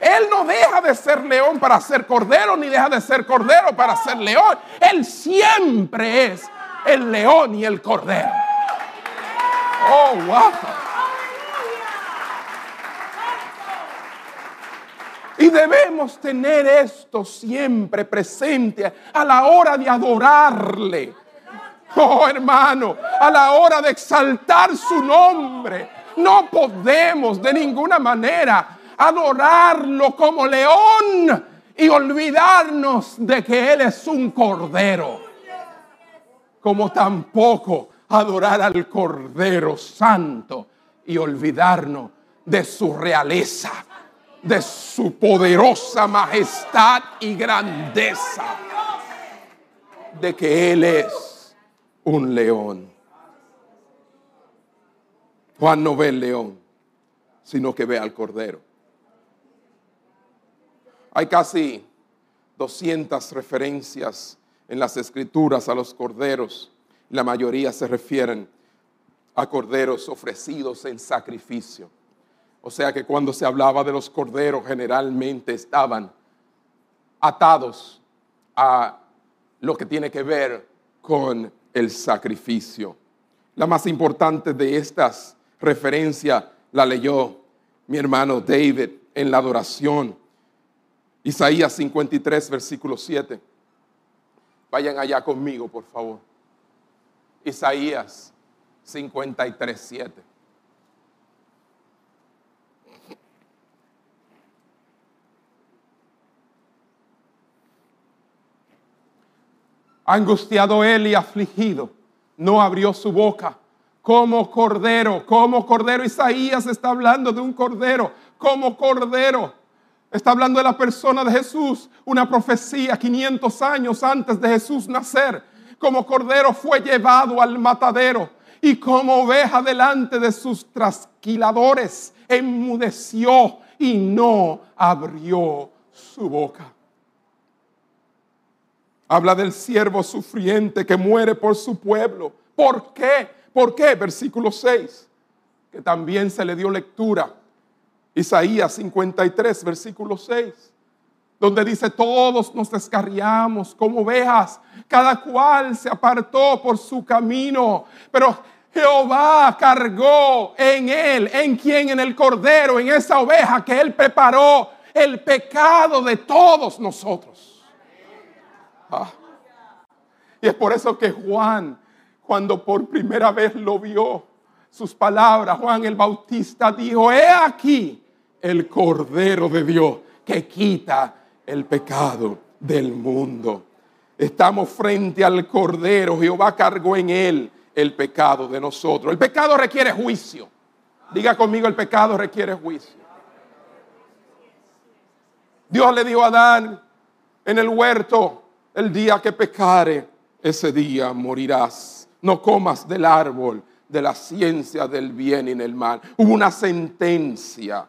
Él no deja de ser león para ser cordero, ni deja de ser cordero para ser león. Él siempre es el león y el cordero. Oh, wow. Y debemos tener esto siempre presente a la hora de adorarle. Oh hermano, a la hora de exaltar su nombre no podemos de ninguna manera adorarlo como león y olvidarnos de que Él es un cordero. Como tampoco adorar al Cordero Santo y olvidarnos de su realeza, de su poderosa majestad y grandeza, de que Él es un león. Juan no ve el león, sino que ve al cordero. Hay casi 200 referencias en las escrituras a los corderos. La mayoría se refieren a corderos ofrecidos en sacrificio. O sea que cuando se hablaba de los corderos generalmente estaban atados a lo que tiene que ver con el sacrificio. La más importante de estas referencia la leyó mi hermano David en la adoración. Isaías 53, versículo 7. Vayan allá conmigo, por favor. Isaías 53, 7. Angustiado él y afligido, no abrió su boca. Como cordero, como cordero. Isaías está hablando de un cordero, como cordero. Está hablando de la persona de Jesús, una profecía 500 años antes de Jesús nacer. Como cordero fue llevado al matadero y como oveja delante de sus trasquiladores enmudeció y no abrió su boca. Habla del siervo sufriente que muere por su pueblo. ¿Por qué? ¿Por qué? Versículo 6, que también se le dio lectura. Isaías 53, versículo 6, donde dice, todos nos descarriamos como ovejas, cada cual se apartó por su camino, pero Jehová cargó en él, en quien, en el cordero, en esa oveja que él preparó, el pecado de todos nosotros. Ah. Y es por eso que Juan, cuando por primera vez lo vio, sus palabras, Juan el Bautista dijo, he aquí el Cordero de Dios que quita el pecado del mundo. Estamos frente al Cordero, Jehová cargó en él el pecado de nosotros. El pecado requiere juicio. Diga conmigo, el pecado requiere juicio. Dios le dijo a Adán en el huerto, el día que pecare, ese día morirás. No comas del árbol de la ciencia del bien y del mal. Hubo una sentencia.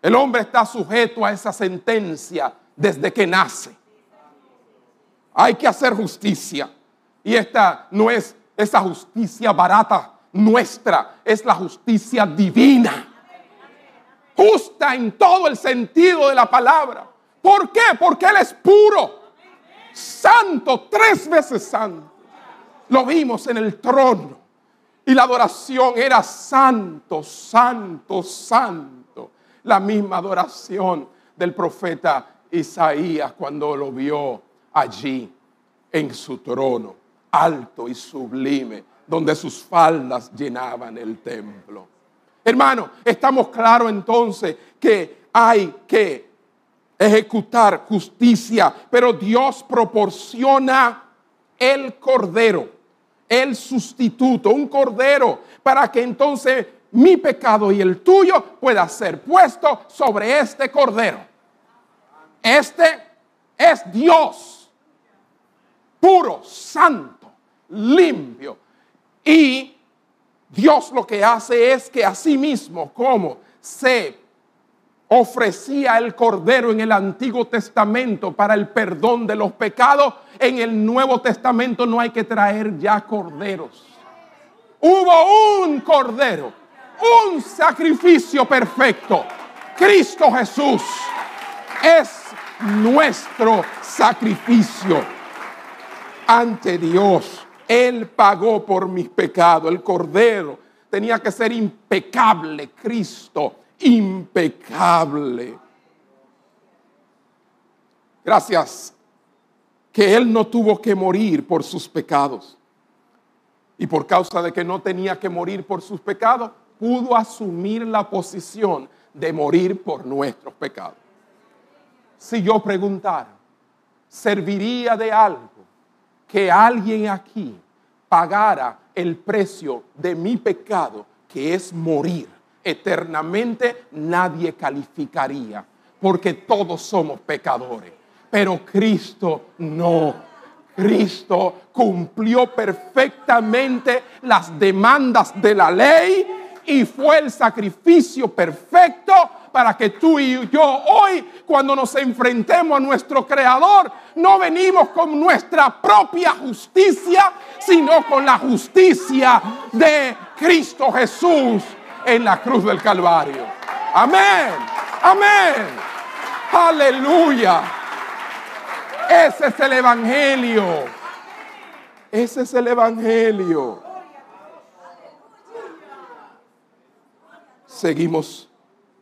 El hombre está sujeto a esa sentencia desde que nace. Hay que hacer justicia. Y esta no es esa justicia barata nuestra, es la justicia divina. Justa en todo el sentido de la palabra. ¿Por qué? Porque Él es puro santo, tres veces santo. Lo vimos en el trono. Y la adoración era santo, santo, santo. La misma adoración del profeta Isaías cuando lo vio allí en su trono, alto y sublime, donde sus faldas llenaban el templo. Hermano, estamos claros entonces que hay que ejecutar justicia, pero Dios proporciona el cordero, el sustituto, un cordero, para que entonces mi pecado y el tuyo pueda ser puesto sobre este cordero. Este es Dios, puro, santo, limpio. Y Dios lo que hace es que así mismo como se ofrecía el cordero en el Antiguo Testamento para el perdón de los pecados, en el Nuevo Testamento no hay que traer ya corderos. Hubo un cordero, un sacrificio perfecto. Cristo Jesús es nuestro sacrificio ante Dios. Él pagó por mis pecados. El cordero tenía que ser impecable. Cristo impecable. Gracias que Él no tuvo que morir por sus pecados. Y por causa de que no tenía que morir por sus pecados, pudo asumir la posición de morir por nuestros pecados. Si yo preguntara, ¿serviría de algo que alguien aquí pagara el precio de mi pecado, que es morir? Eternamente nadie calificaría, porque todos somos pecadores. Pero Cristo no. Cristo cumplió perfectamente las demandas de la ley y fue el sacrificio perfecto para que tú y yo hoy, cuando nos enfrentemos a nuestro Creador, no venimos con nuestra propia justicia, sino con la justicia de Cristo Jesús en la cruz del Calvario. Amén. Amén. Aleluya. Ese es el Evangelio. Ese es el Evangelio. Seguimos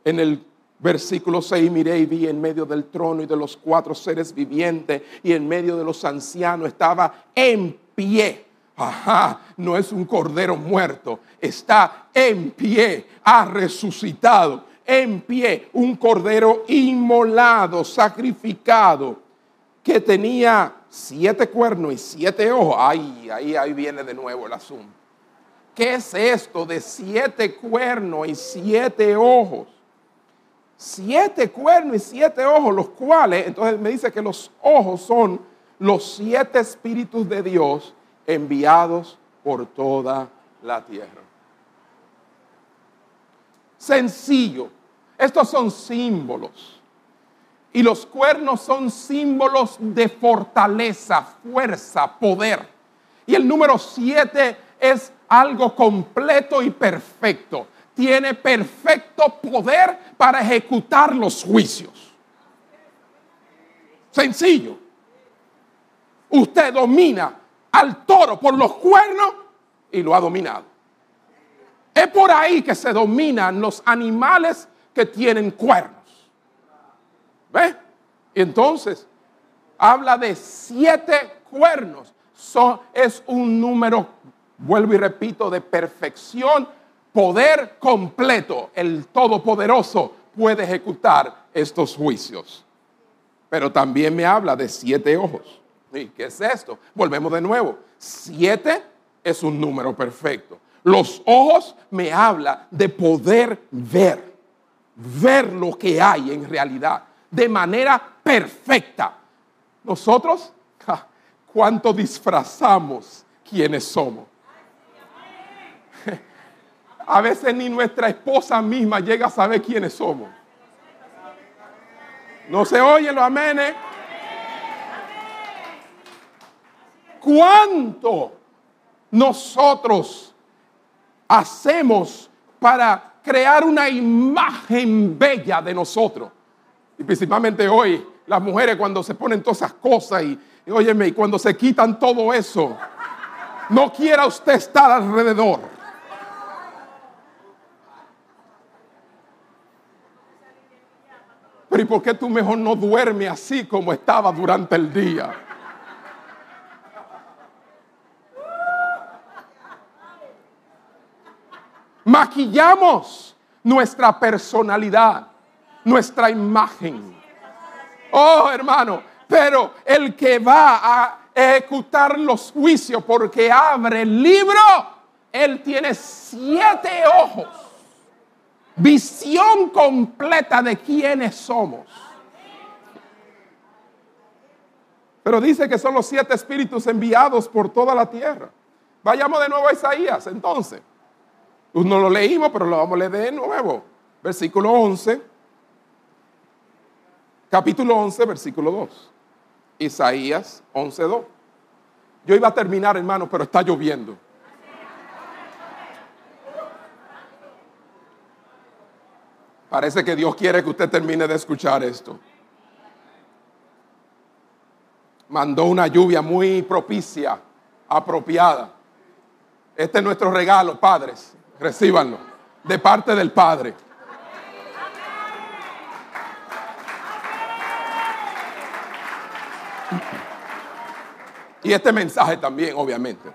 en el versículo 6. Miré y vi en medio del trono y de los cuatro seres vivientes y en medio de los ancianos estaba en pie Ajá, no es un cordero muerto, está en pie, ha resucitado, en pie, un cordero inmolado, sacrificado, que tenía siete cuernos y siete ojos, ay, ahí, ahí viene de nuevo el asunto. ¿Qué es esto de siete cuernos y siete ojos? Siete cuernos y siete ojos, los cuales, entonces me dice que los ojos son los siete espíritus de Dios enviados por toda la tierra. Sencillo. Estos son símbolos. Y los cuernos son símbolos de fortaleza, fuerza, poder. Y el número siete es algo completo y perfecto. Tiene perfecto poder para ejecutar los juicios. Sencillo. Usted domina al toro por los cuernos y lo ha dominado. Es por ahí que se dominan los animales que tienen cuernos. ¿Ve? Entonces, habla de siete cuernos. es un número, vuelvo y repito, de perfección, poder completo. El Todopoderoso puede ejecutar estos juicios. Pero también me habla de siete ojos. ¿Y qué es esto? Volvemos de nuevo. Siete es un número perfecto. Los ojos me habla de poder ver, ver lo que hay en realidad de manera perfecta. Nosotros, ¿cuánto disfrazamos quienes somos? A veces ni nuestra esposa misma llega a saber quiénes somos. No se oyen los amenes. ¿Cuánto nosotros hacemos para crear una imagen bella de nosotros? Y principalmente hoy, las mujeres cuando se ponen todas esas cosas y, y óyeme, y cuando se quitan todo eso, no quiera usted estar alrededor. Pero ¿y por qué tú mejor no duermes así como estaba durante el día? Maquillamos nuestra personalidad nuestra imagen. Oh, hermano, pero el que va a ejecutar los juicios porque abre el libro, él tiene siete ojos. Visión completa de quiénes somos. Pero dice que son los siete espíritus enviados por toda la tierra. Vayamos de nuevo a Isaías, entonces. No lo leímos, pero lo vamos a leer de nuevo. Versículo 11 capítulo 11, versículo 2. Isaías 11, 2. Yo iba a terminar, hermano, pero está lloviendo. Parece que Dios quiere que usted termine de escuchar esto. Mandó una lluvia muy propicia, apropiada. Este es nuestro regalo, padres. Recíbanlo. De parte del Padre. Y este mensaje también, obviamente.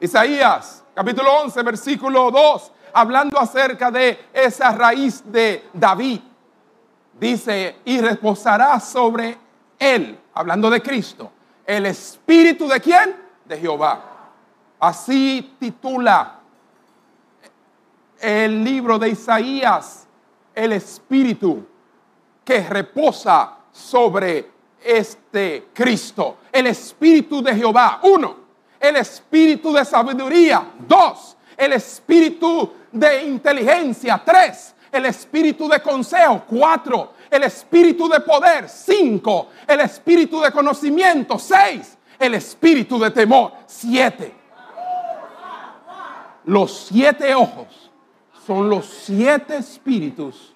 Isaías, capítulo 11, versículo 2, hablando acerca de esa raíz de David. Dice, y reposará sobre él, hablando de Cristo, el espíritu de quién? De Jehová. Así titula el libro de Isaías, el espíritu que reposa sobre este Cristo. El Espíritu de Jehová. Uno, el Espíritu de sabiduría. Dos, el Espíritu de inteligencia. Tres, el Espíritu de consejo. Cuatro, el Espíritu de poder. Cinco, el Espíritu de conocimiento. Seis, el Espíritu de temor. Siete. Los siete ojos son los siete espíritus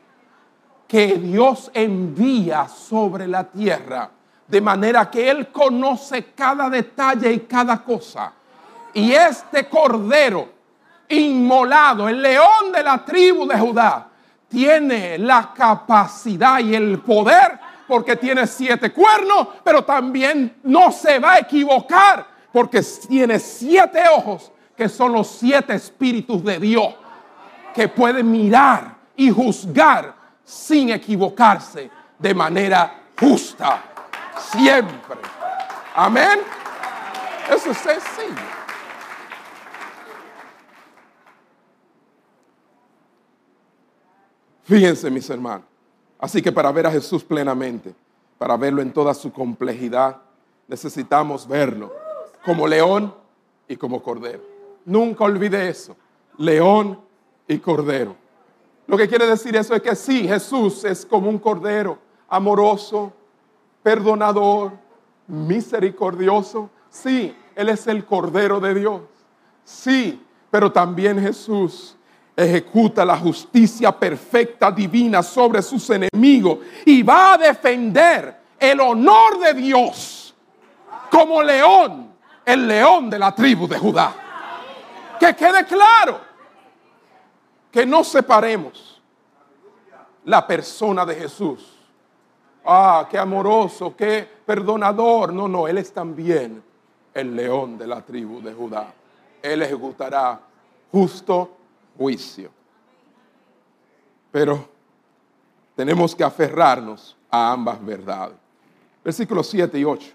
que Dios envía sobre la tierra, de manera que Él conoce cada detalle y cada cosa. Y este cordero inmolado, el león de la tribu de Judá, tiene la capacidad y el poder porque tiene siete cuernos, pero también no se va a equivocar porque tiene siete ojos, que son los siete espíritus de Dios, que puede mirar y juzgar sin equivocarse de manera justa. Siempre. Amén. Eso es sencillo. Fíjense, mis hermanos. Así que para ver a Jesús plenamente, para verlo en toda su complejidad, necesitamos verlo como león y como cordero. Nunca olvide eso. León y cordero. Lo que quiere decir eso es que sí, Jesús es como un cordero amoroso, perdonador, misericordioso. Sí, Él es el cordero de Dios. Sí, pero también Jesús ejecuta la justicia perfecta divina sobre sus enemigos y va a defender el honor de Dios como león, el león de la tribu de Judá. Que quede claro que no separemos la persona de Jesús. Ah, qué amoroso, qué perdonador. No, no, Él es también el león de la tribu de Judá. Él ejecutará justo juicio. Pero tenemos que aferrarnos a ambas verdades. Versículos 7 y 8.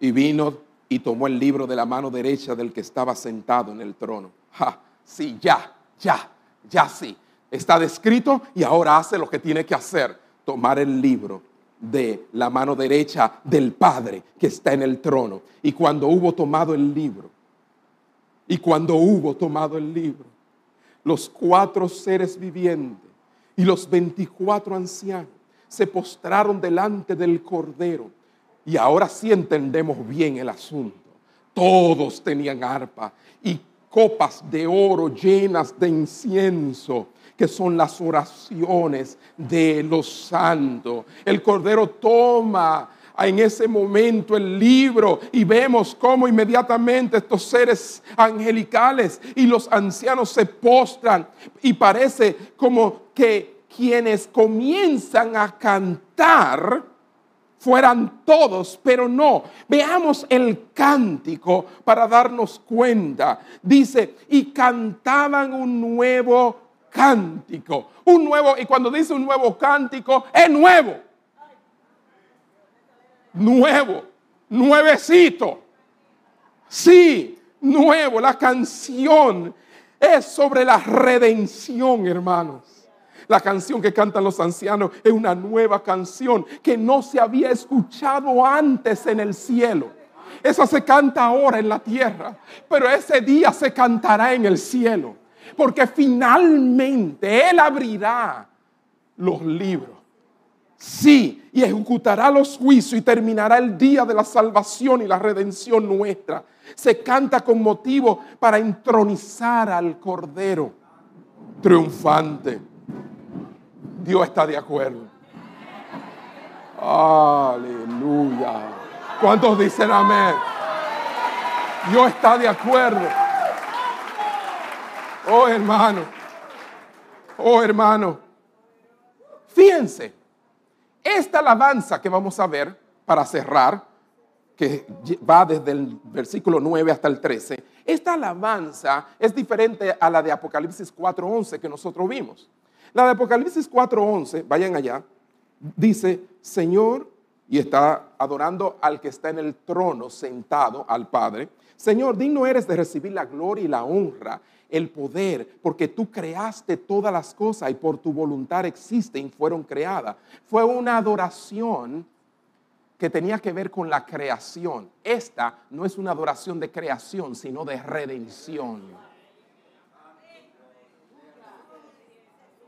Y vino y tomó el libro de la mano derecha del que estaba sentado en el trono. Sí, ya, ya, ya sí. Está descrito y ahora hace lo que tiene que hacer. Tomar el libro de la mano derecha del Padre que está en el trono. Y cuando hubo tomado el libro, y cuando hubo tomado el libro, los cuatro seres vivientes y los veinticuatro ancianos se postraron delante del Cordero. Y ahora sí entendemos bien el asunto. Todos tenían arpa y copas de oro llenas de incienso, que son las oraciones de los santos. El Cordero toma en ese momento el libro y vemos cómo inmediatamente estos seres angelicales y los ancianos se postran y parece como que quienes comienzan a cantar fueran todos, pero no. Veamos el cántico para darnos cuenta. Dice, y cantaban un nuevo cántico. Un nuevo, y cuando dice un nuevo cántico, es nuevo nuevo, nuevecito. Sí, nuevo. La canción es sobre la redención, hermanos. La canción que cantan los ancianos es una nueva canción que no se había escuchado antes en el cielo. Esa se canta ahora en la tierra, pero ese día se cantará en el cielo, porque finalmente Él abrirá los libros Sí, y ejecutará los juicios y terminará el día de la salvación y la redención nuestra. Se canta con motivo para entronizar al Cordero triunfante. Dios está de acuerdo. Aleluya. ¿Cuántos dicen amén? Dios está de acuerdo. Oh hermano. Oh hermano. Fíjense. Esta alabanza que vamos a ver para cerrar, que va desde el versículo 9 hasta el 13, esta alabanza es diferente a la de Apocalipsis 4.11 que nosotros vimos. La de Apocalipsis 4.11, vayan allá, dice, Señor, y está adorando al que está en el trono sentado, al Padre. Señor, digno eres de recibir la gloria y la honra el poder, porque tú creaste todas las cosas y por tu voluntad existen y fueron creadas. Fue una adoración que tenía que ver con la creación. Esta no es una adoración de creación, sino de redención.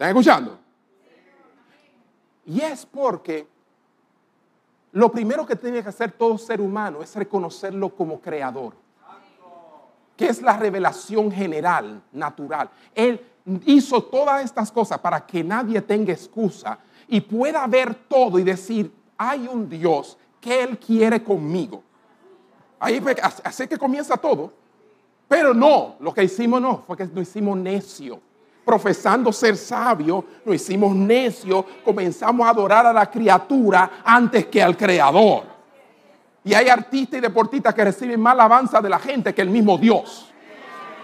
¿Están escuchando? Y es porque lo primero que tiene que hacer todo ser humano es reconocerlo como creador que es la revelación general, natural. Él hizo todas estas cosas para que nadie tenga excusa y pueda ver todo y decir, hay un Dios que Él quiere conmigo. Ahí así que comienza todo. Pero no, lo que hicimos no, fue que nos hicimos necio. Profesando ser sabio, nos hicimos necio, comenzamos a adorar a la criatura antes que al creador. Y hay artistas y deportistas que reciben más alabanza de la gente que el mismo Dios.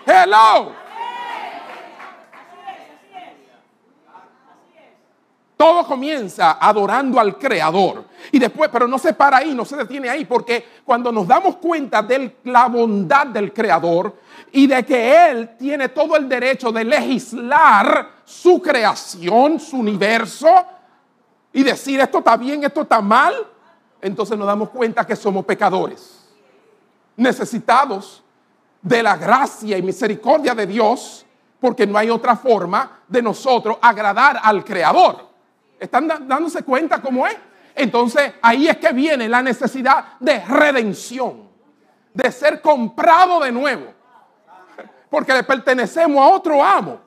Hello. Todo comienza adorando al Creador. Y después, pero no se para ahí, no se detiene ahí, porque cuando nos damos cuenta de la bondad del Creador y de que Él tiene todo el derecho de legislar su creación, su universo, y decir esto está bien, esto está mal, entonces nos damos cuenta que somos pecadores, necesitados de la gracia y misericordia de Dios, porque no hay otra forma de nosotros agradar al Creador. ¿Están dándose cuenta cómo es? Entonces ahí es que viene la necesidad de redención, de ser comprado de nuevo, porque le pertenecemos a otro amo.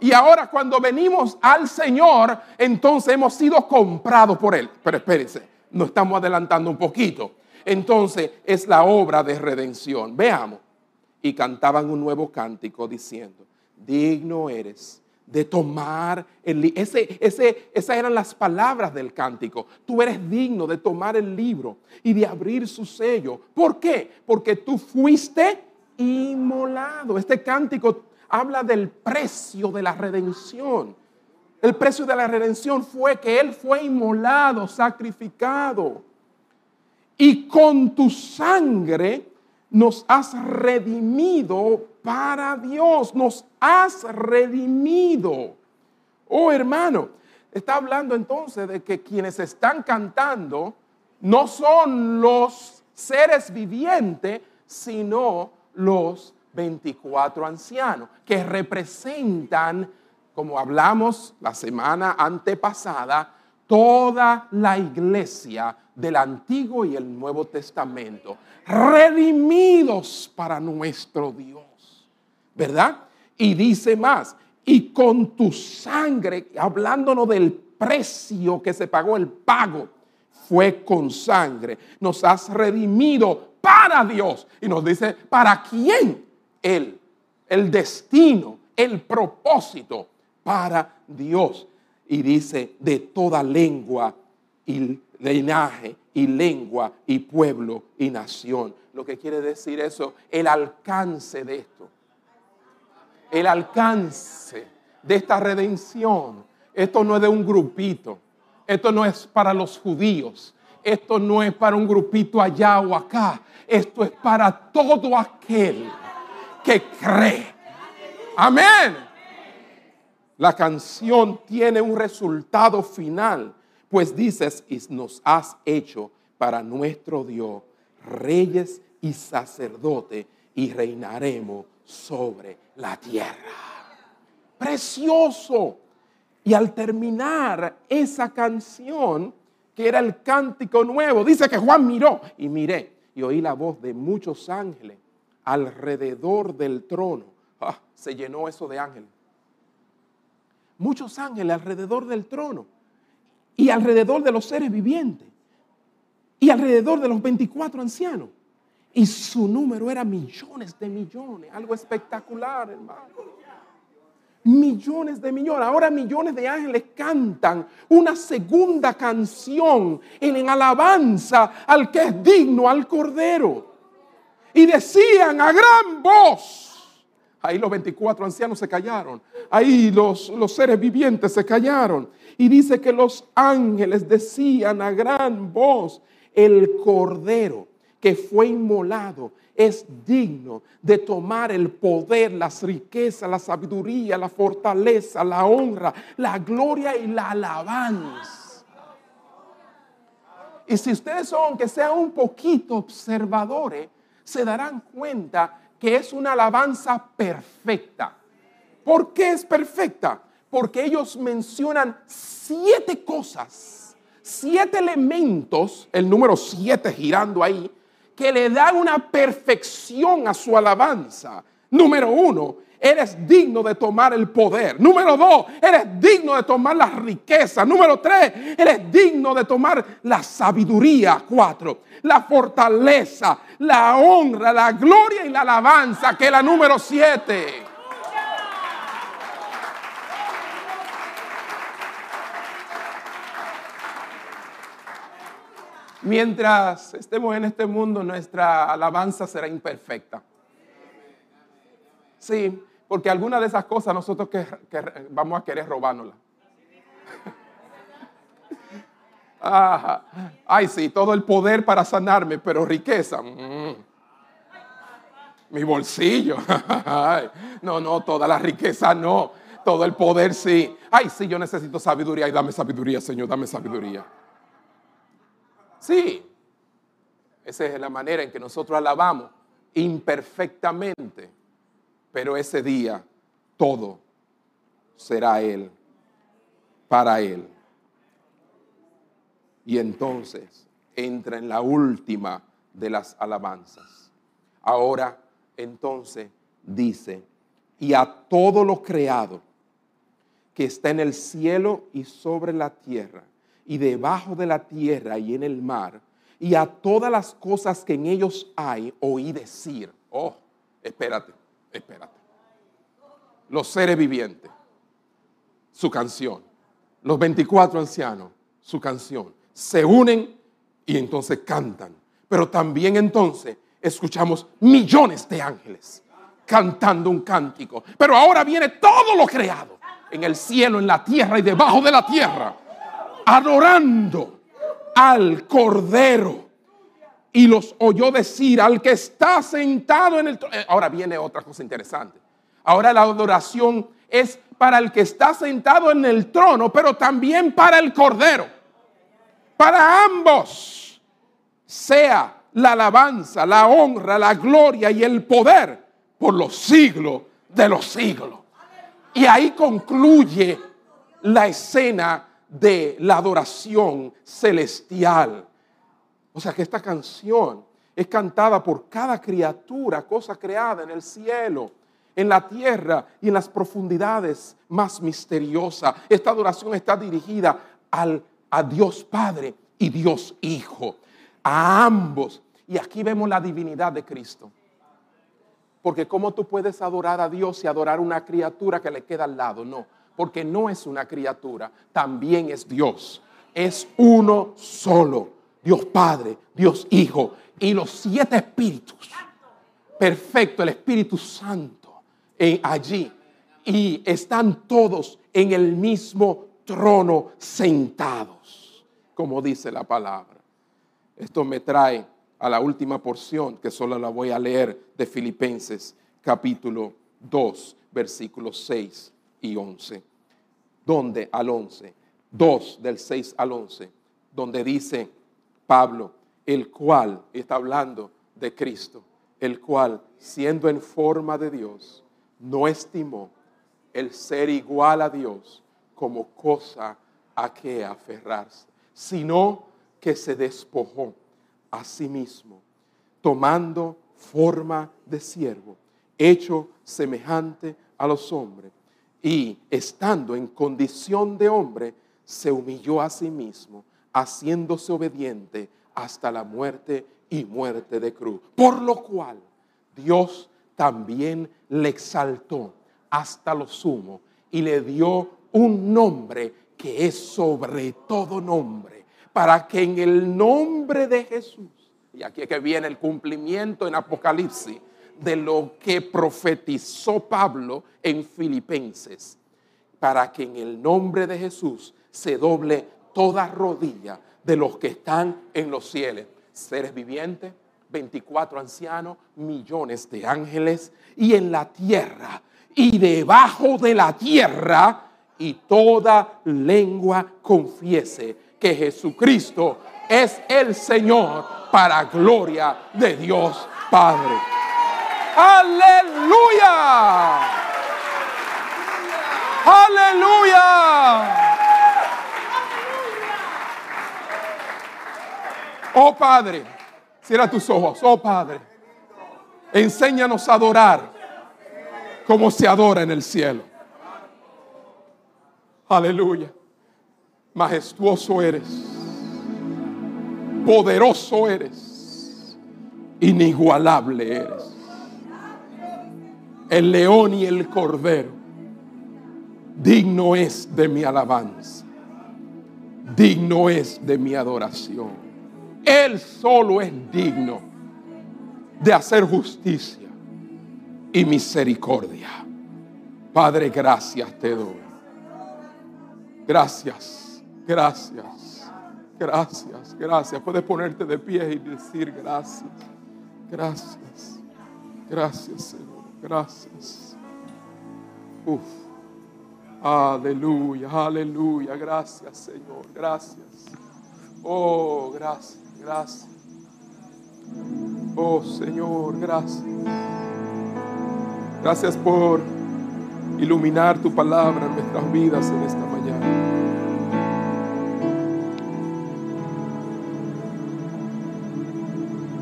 Y ahora cuando venimos al Señor, entonces hemos sido comprados por Él. Pero espérense, nos estamos adelantando un poquito. Entonces es la obra de redención. Veamos. Y cantaban un nuevo cántico diciendo, digno eres de tomar el ese, ese, esas eran las palabras del cántico. Tú eres digno de tomar el libro y de abrir su sello. ¿Por qué? Porque tú fuiste inmolado. Este cántico habla del precio de la redención. El precio de la redención fue que Él fue inmolado, sacrificado. Y con tu sangre nos has redimido para Dios, nos has redimido. Oh hermano, está hablando entonces de que quienes están cantando no son los seres vivientes, sino los 24 ancianos, que representan, como hablamos la semana antepasada, toda la iglesia del Antiguo y el Nuevo Testamento, redimidos para nuestro Dios. ¿verdad? Y dice más, y con tu sangre, hablándonos del precio que se pagó, el pago fue con sangre. Nos has redimido para Dios. Y nos dice, ¿para quién? El destino, el propósito para Dios. Y dice, de toda lengua y linaje y lengua y pueblo y nación. Lo que quiere decir eso, el alcance de esto el alcance de esta redención. Esto no es de un grupito. Esto no es para los judíos. Esto no es para un grupito allá o acá. Esto es para todo aquel que cree. Amén. La canción tiene un resultado final, pues dices, y nos has hecho para nuestro Dios reyes y sacerdote y reinaremos sobre la tierra. Precioso. Y al terminar esa canción, que era el cántico nuevo, dice que Juan miró y miré y oí la voz de muchos ángeles alrededor del trono. Ah, se llenó eso de ángeles. Muchos ángeles alrededor del trono y alrededor de los seres vivientes y alrededor de los 24 ancianos. Y su número era millones de millones. Algo espectacular, hermano. Millones de millones. Ahora millones de ángeles cantan una segunda canción en alabanza al que es digno, al Cordero. Y decían a gran voz. Ahí los 24 ancianos se callaron. Ahí los, los seres vivientes se callaron. Y dice que los ángeles decían a gran voz, el Cordero que fue inmolado es digno de tomar el poder, las riquezas, la sabiduría, la fortaleza, la honra, la gloria y la alabanza. Y si ustedes son, que sean un poquito observadores, se darán cuenta que es una alabanza perfecta. ¿Por qué es perfecta? Porque ellos mencionan siete cosas, siete elementos, el número siete girando ahí, que le dan una perfección a su alabanza. Número uno, eres digno de tomar el poder. Número dos, eres digno de tomar la riqueza. Número tres, eres digno de tomar la sabiduría. Cuatro, la fortaleza, la honra, la gloria y la alabanza, que es la número siete. Mientras estemos en este mundo, nuestra alabanza será imperfecta. Sí, porque alguna de esas cosas nosotros vamos a querer robárnosla. Ay, sí, todo el poder para sanarme, pero riqueza. mm. Mi bolsillo. Ay, no, no, toda la riqueza no. Todo el poder sí. Ay, sí, yo necesito sabiduría. Y dame sabiduría, Señor, dame sabiduría. Sí. Esa es la manera en que nosotros alabamos imperfectamente. Pero ese día todo será Él, para Él. Y entonces entra en la última de las alabanzas. Ahora entonces dice, y a todo lo creado que está en el cielo y sobre la tierra, y debajo de la tierra y en el mar, y a todas las cosas que en ellos hay, oí decir, oh, espérate, espérate. Los seres vivientes, su canción. Los 24 ancianos, su canción. Se unen y entonces cantan. Pero también entonces escuchamos millones de ángeles cantando un cántico. Pero ahora viene todo lo creado en el cielo, en la tierra y debajo de la tierra, adorando al Cordero. Y los oyó decir al que está sentado en el trono. Ahora viene otra cosa interesante. Ahora la adoración es para el que está sentado en el trono, pero también para el Cordero. Para ambos sea la alabanza, la honra, la gloria y el poder por los siglos de los siglos. Y ahí concluye la escena de la adoración celestial. O sea que esta canción es cantada por cada criatura, cosa creada en el cielo, en la tierra y en las profundidades más misteriosas. Esta adoración está dirigida al, a Dios Padre y Dios Hijo, a ambos. Y aquí vemos la divinidad de Cristo. Porque ¿cómo tú puedes adorar a Dios y adorar a una criatura que le queda al lado? No, porque no es una criatura, también es Dios. Es uno solo, Dios Padre, Dios Hijo y los siete espíritus. Perfecto, el Espíritu Santo eh, allí. Y están todos en el mismo trono sentados, como dice la palabra. Esto me trae a la última porción, que solo la voy a leer, de Filipenses capítulo 2, versículos 6 y 11. Donde al 11, 2 del 6 al 11, donde dice Pablo, el cual, está hablando de Cristo, el cual, siendo en forma de Dios, no estimó el ser igual a Dios como cosa a que aferrarse, sino que se despojó a sí mismo, tomando forma de siervo, hecho semejante a los hombres, y estando en condición de hombre, se humilló a sí mismo, haciéndose obediente hasta la muerte y muerte de cruz. Por lo cual Dios también le exaltó hasta lo sumo y le dio un nombre que es sobre todo nombre para que en el nombre de Jesús, y aquí es que viene el cumplimiento en Apocalipsis de lo que profetizó Pablo en Filipenses, para que en el nombre de Jesús se doble toda rodilla de los que están en los cielos, seres vivientes, 24 ancianos, millones de ángeles, y en la tierra, y debajo de la tierra, y toda lengua confiese que Jesucristo es el Señor para gloria de Dios Padre. Aleluya. Aleluya. Oh Padre, cierra tus ojos. Oh Padre, enséñanos a adorar como se adora en el cielo. Aleluya majestuoso eres, poderoso eres, inigualable eres. El león y el cordero, digno es de mi alabanza, digno es de mi adoración. Él solo es digno de hacer justicia y misericordia. Padre, gracias te doy. Gracias Gracias. Gracias, gracias. Puedes ponerte de pie y decir gracias. Gracias. Gracias, Señor. Gracias. Uf. Aleluya, aleluya. Gracias, Señor. Gracias. Oh, gracias, gracias. Oh, Señor, gracias. Gracias por iluminar tu palabra en nuestras vidas en esta mañana.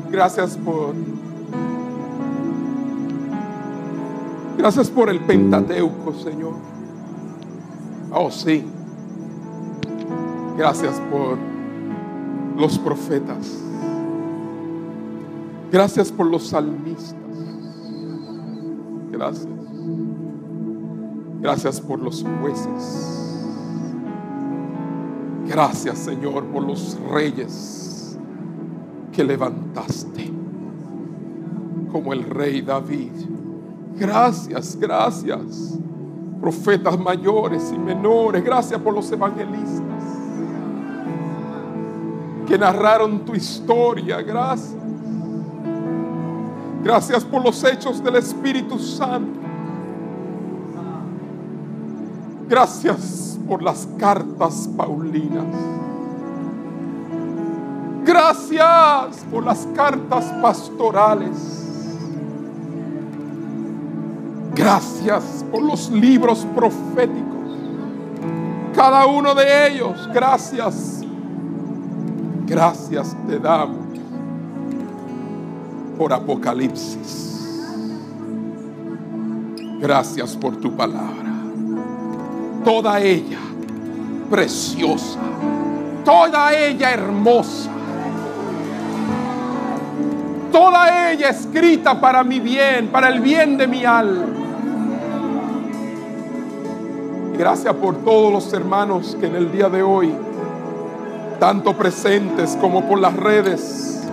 Gracias por Gracias por el Pentateuco, Señor. Oh, sí. Gracias por los profetas. Gracias por los salmistas. Gracias. Gracias por los jueces. Gracias, Señor, por los reyes que levantaste, como el rey David. Gracias, gracias. Profetas mayores y menores. Gracias por los evangelistas que narraron tu historia. Gracias. Gracias por los hechos del Espíritu Santo. Gracias por las cartas paulinas. Gracias por las cartas pastorales. Gracias por los libros proféticos. Cada uno de ellos, gracias. Gracias te damos por Apocalipsis. Gracias por tu palabra. Toda ella preciosa. Toda ella hermosa. Toda ella escrita para mi bien, para el bien de mi alma. Gracias por todos los hermanos que en el día de hoy, tanto presentes como por las redes,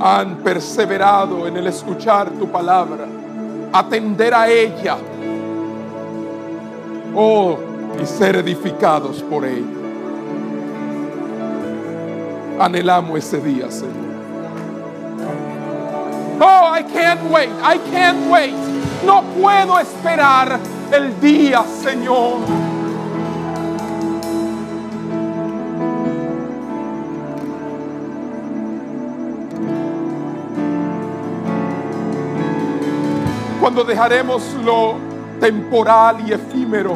han perseverado en el escuchar tu palabra, atender a ella, oh, y ser edificados por ella. Anhelamos ese día, Señor. Oh, I can't wait, I can't wait. No puedo esperar el día, Señor. Cuando dejaremos lo temporal y efímero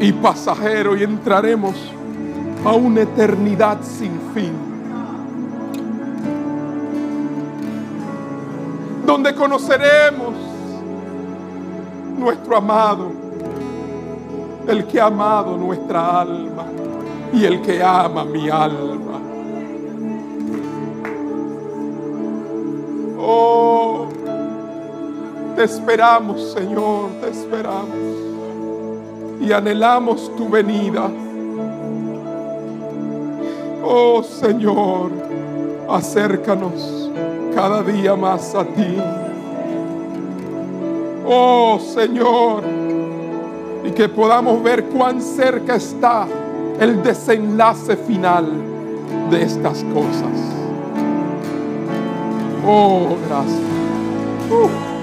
y pasajero y entraremos a una eternidad sin fin. Donde conoceremos nuestro amado, el que ha amado nuestra alma y el que ama mi alma. Oh, te esperamos, Señor, te esperamos. Y anhelamos tu venida. Oh Señor, acércanos cada día más a ti. Oh Señor, y que podamos ver cuán cerca está el desenlace final de estas cosas. Oh, gracias. Uh.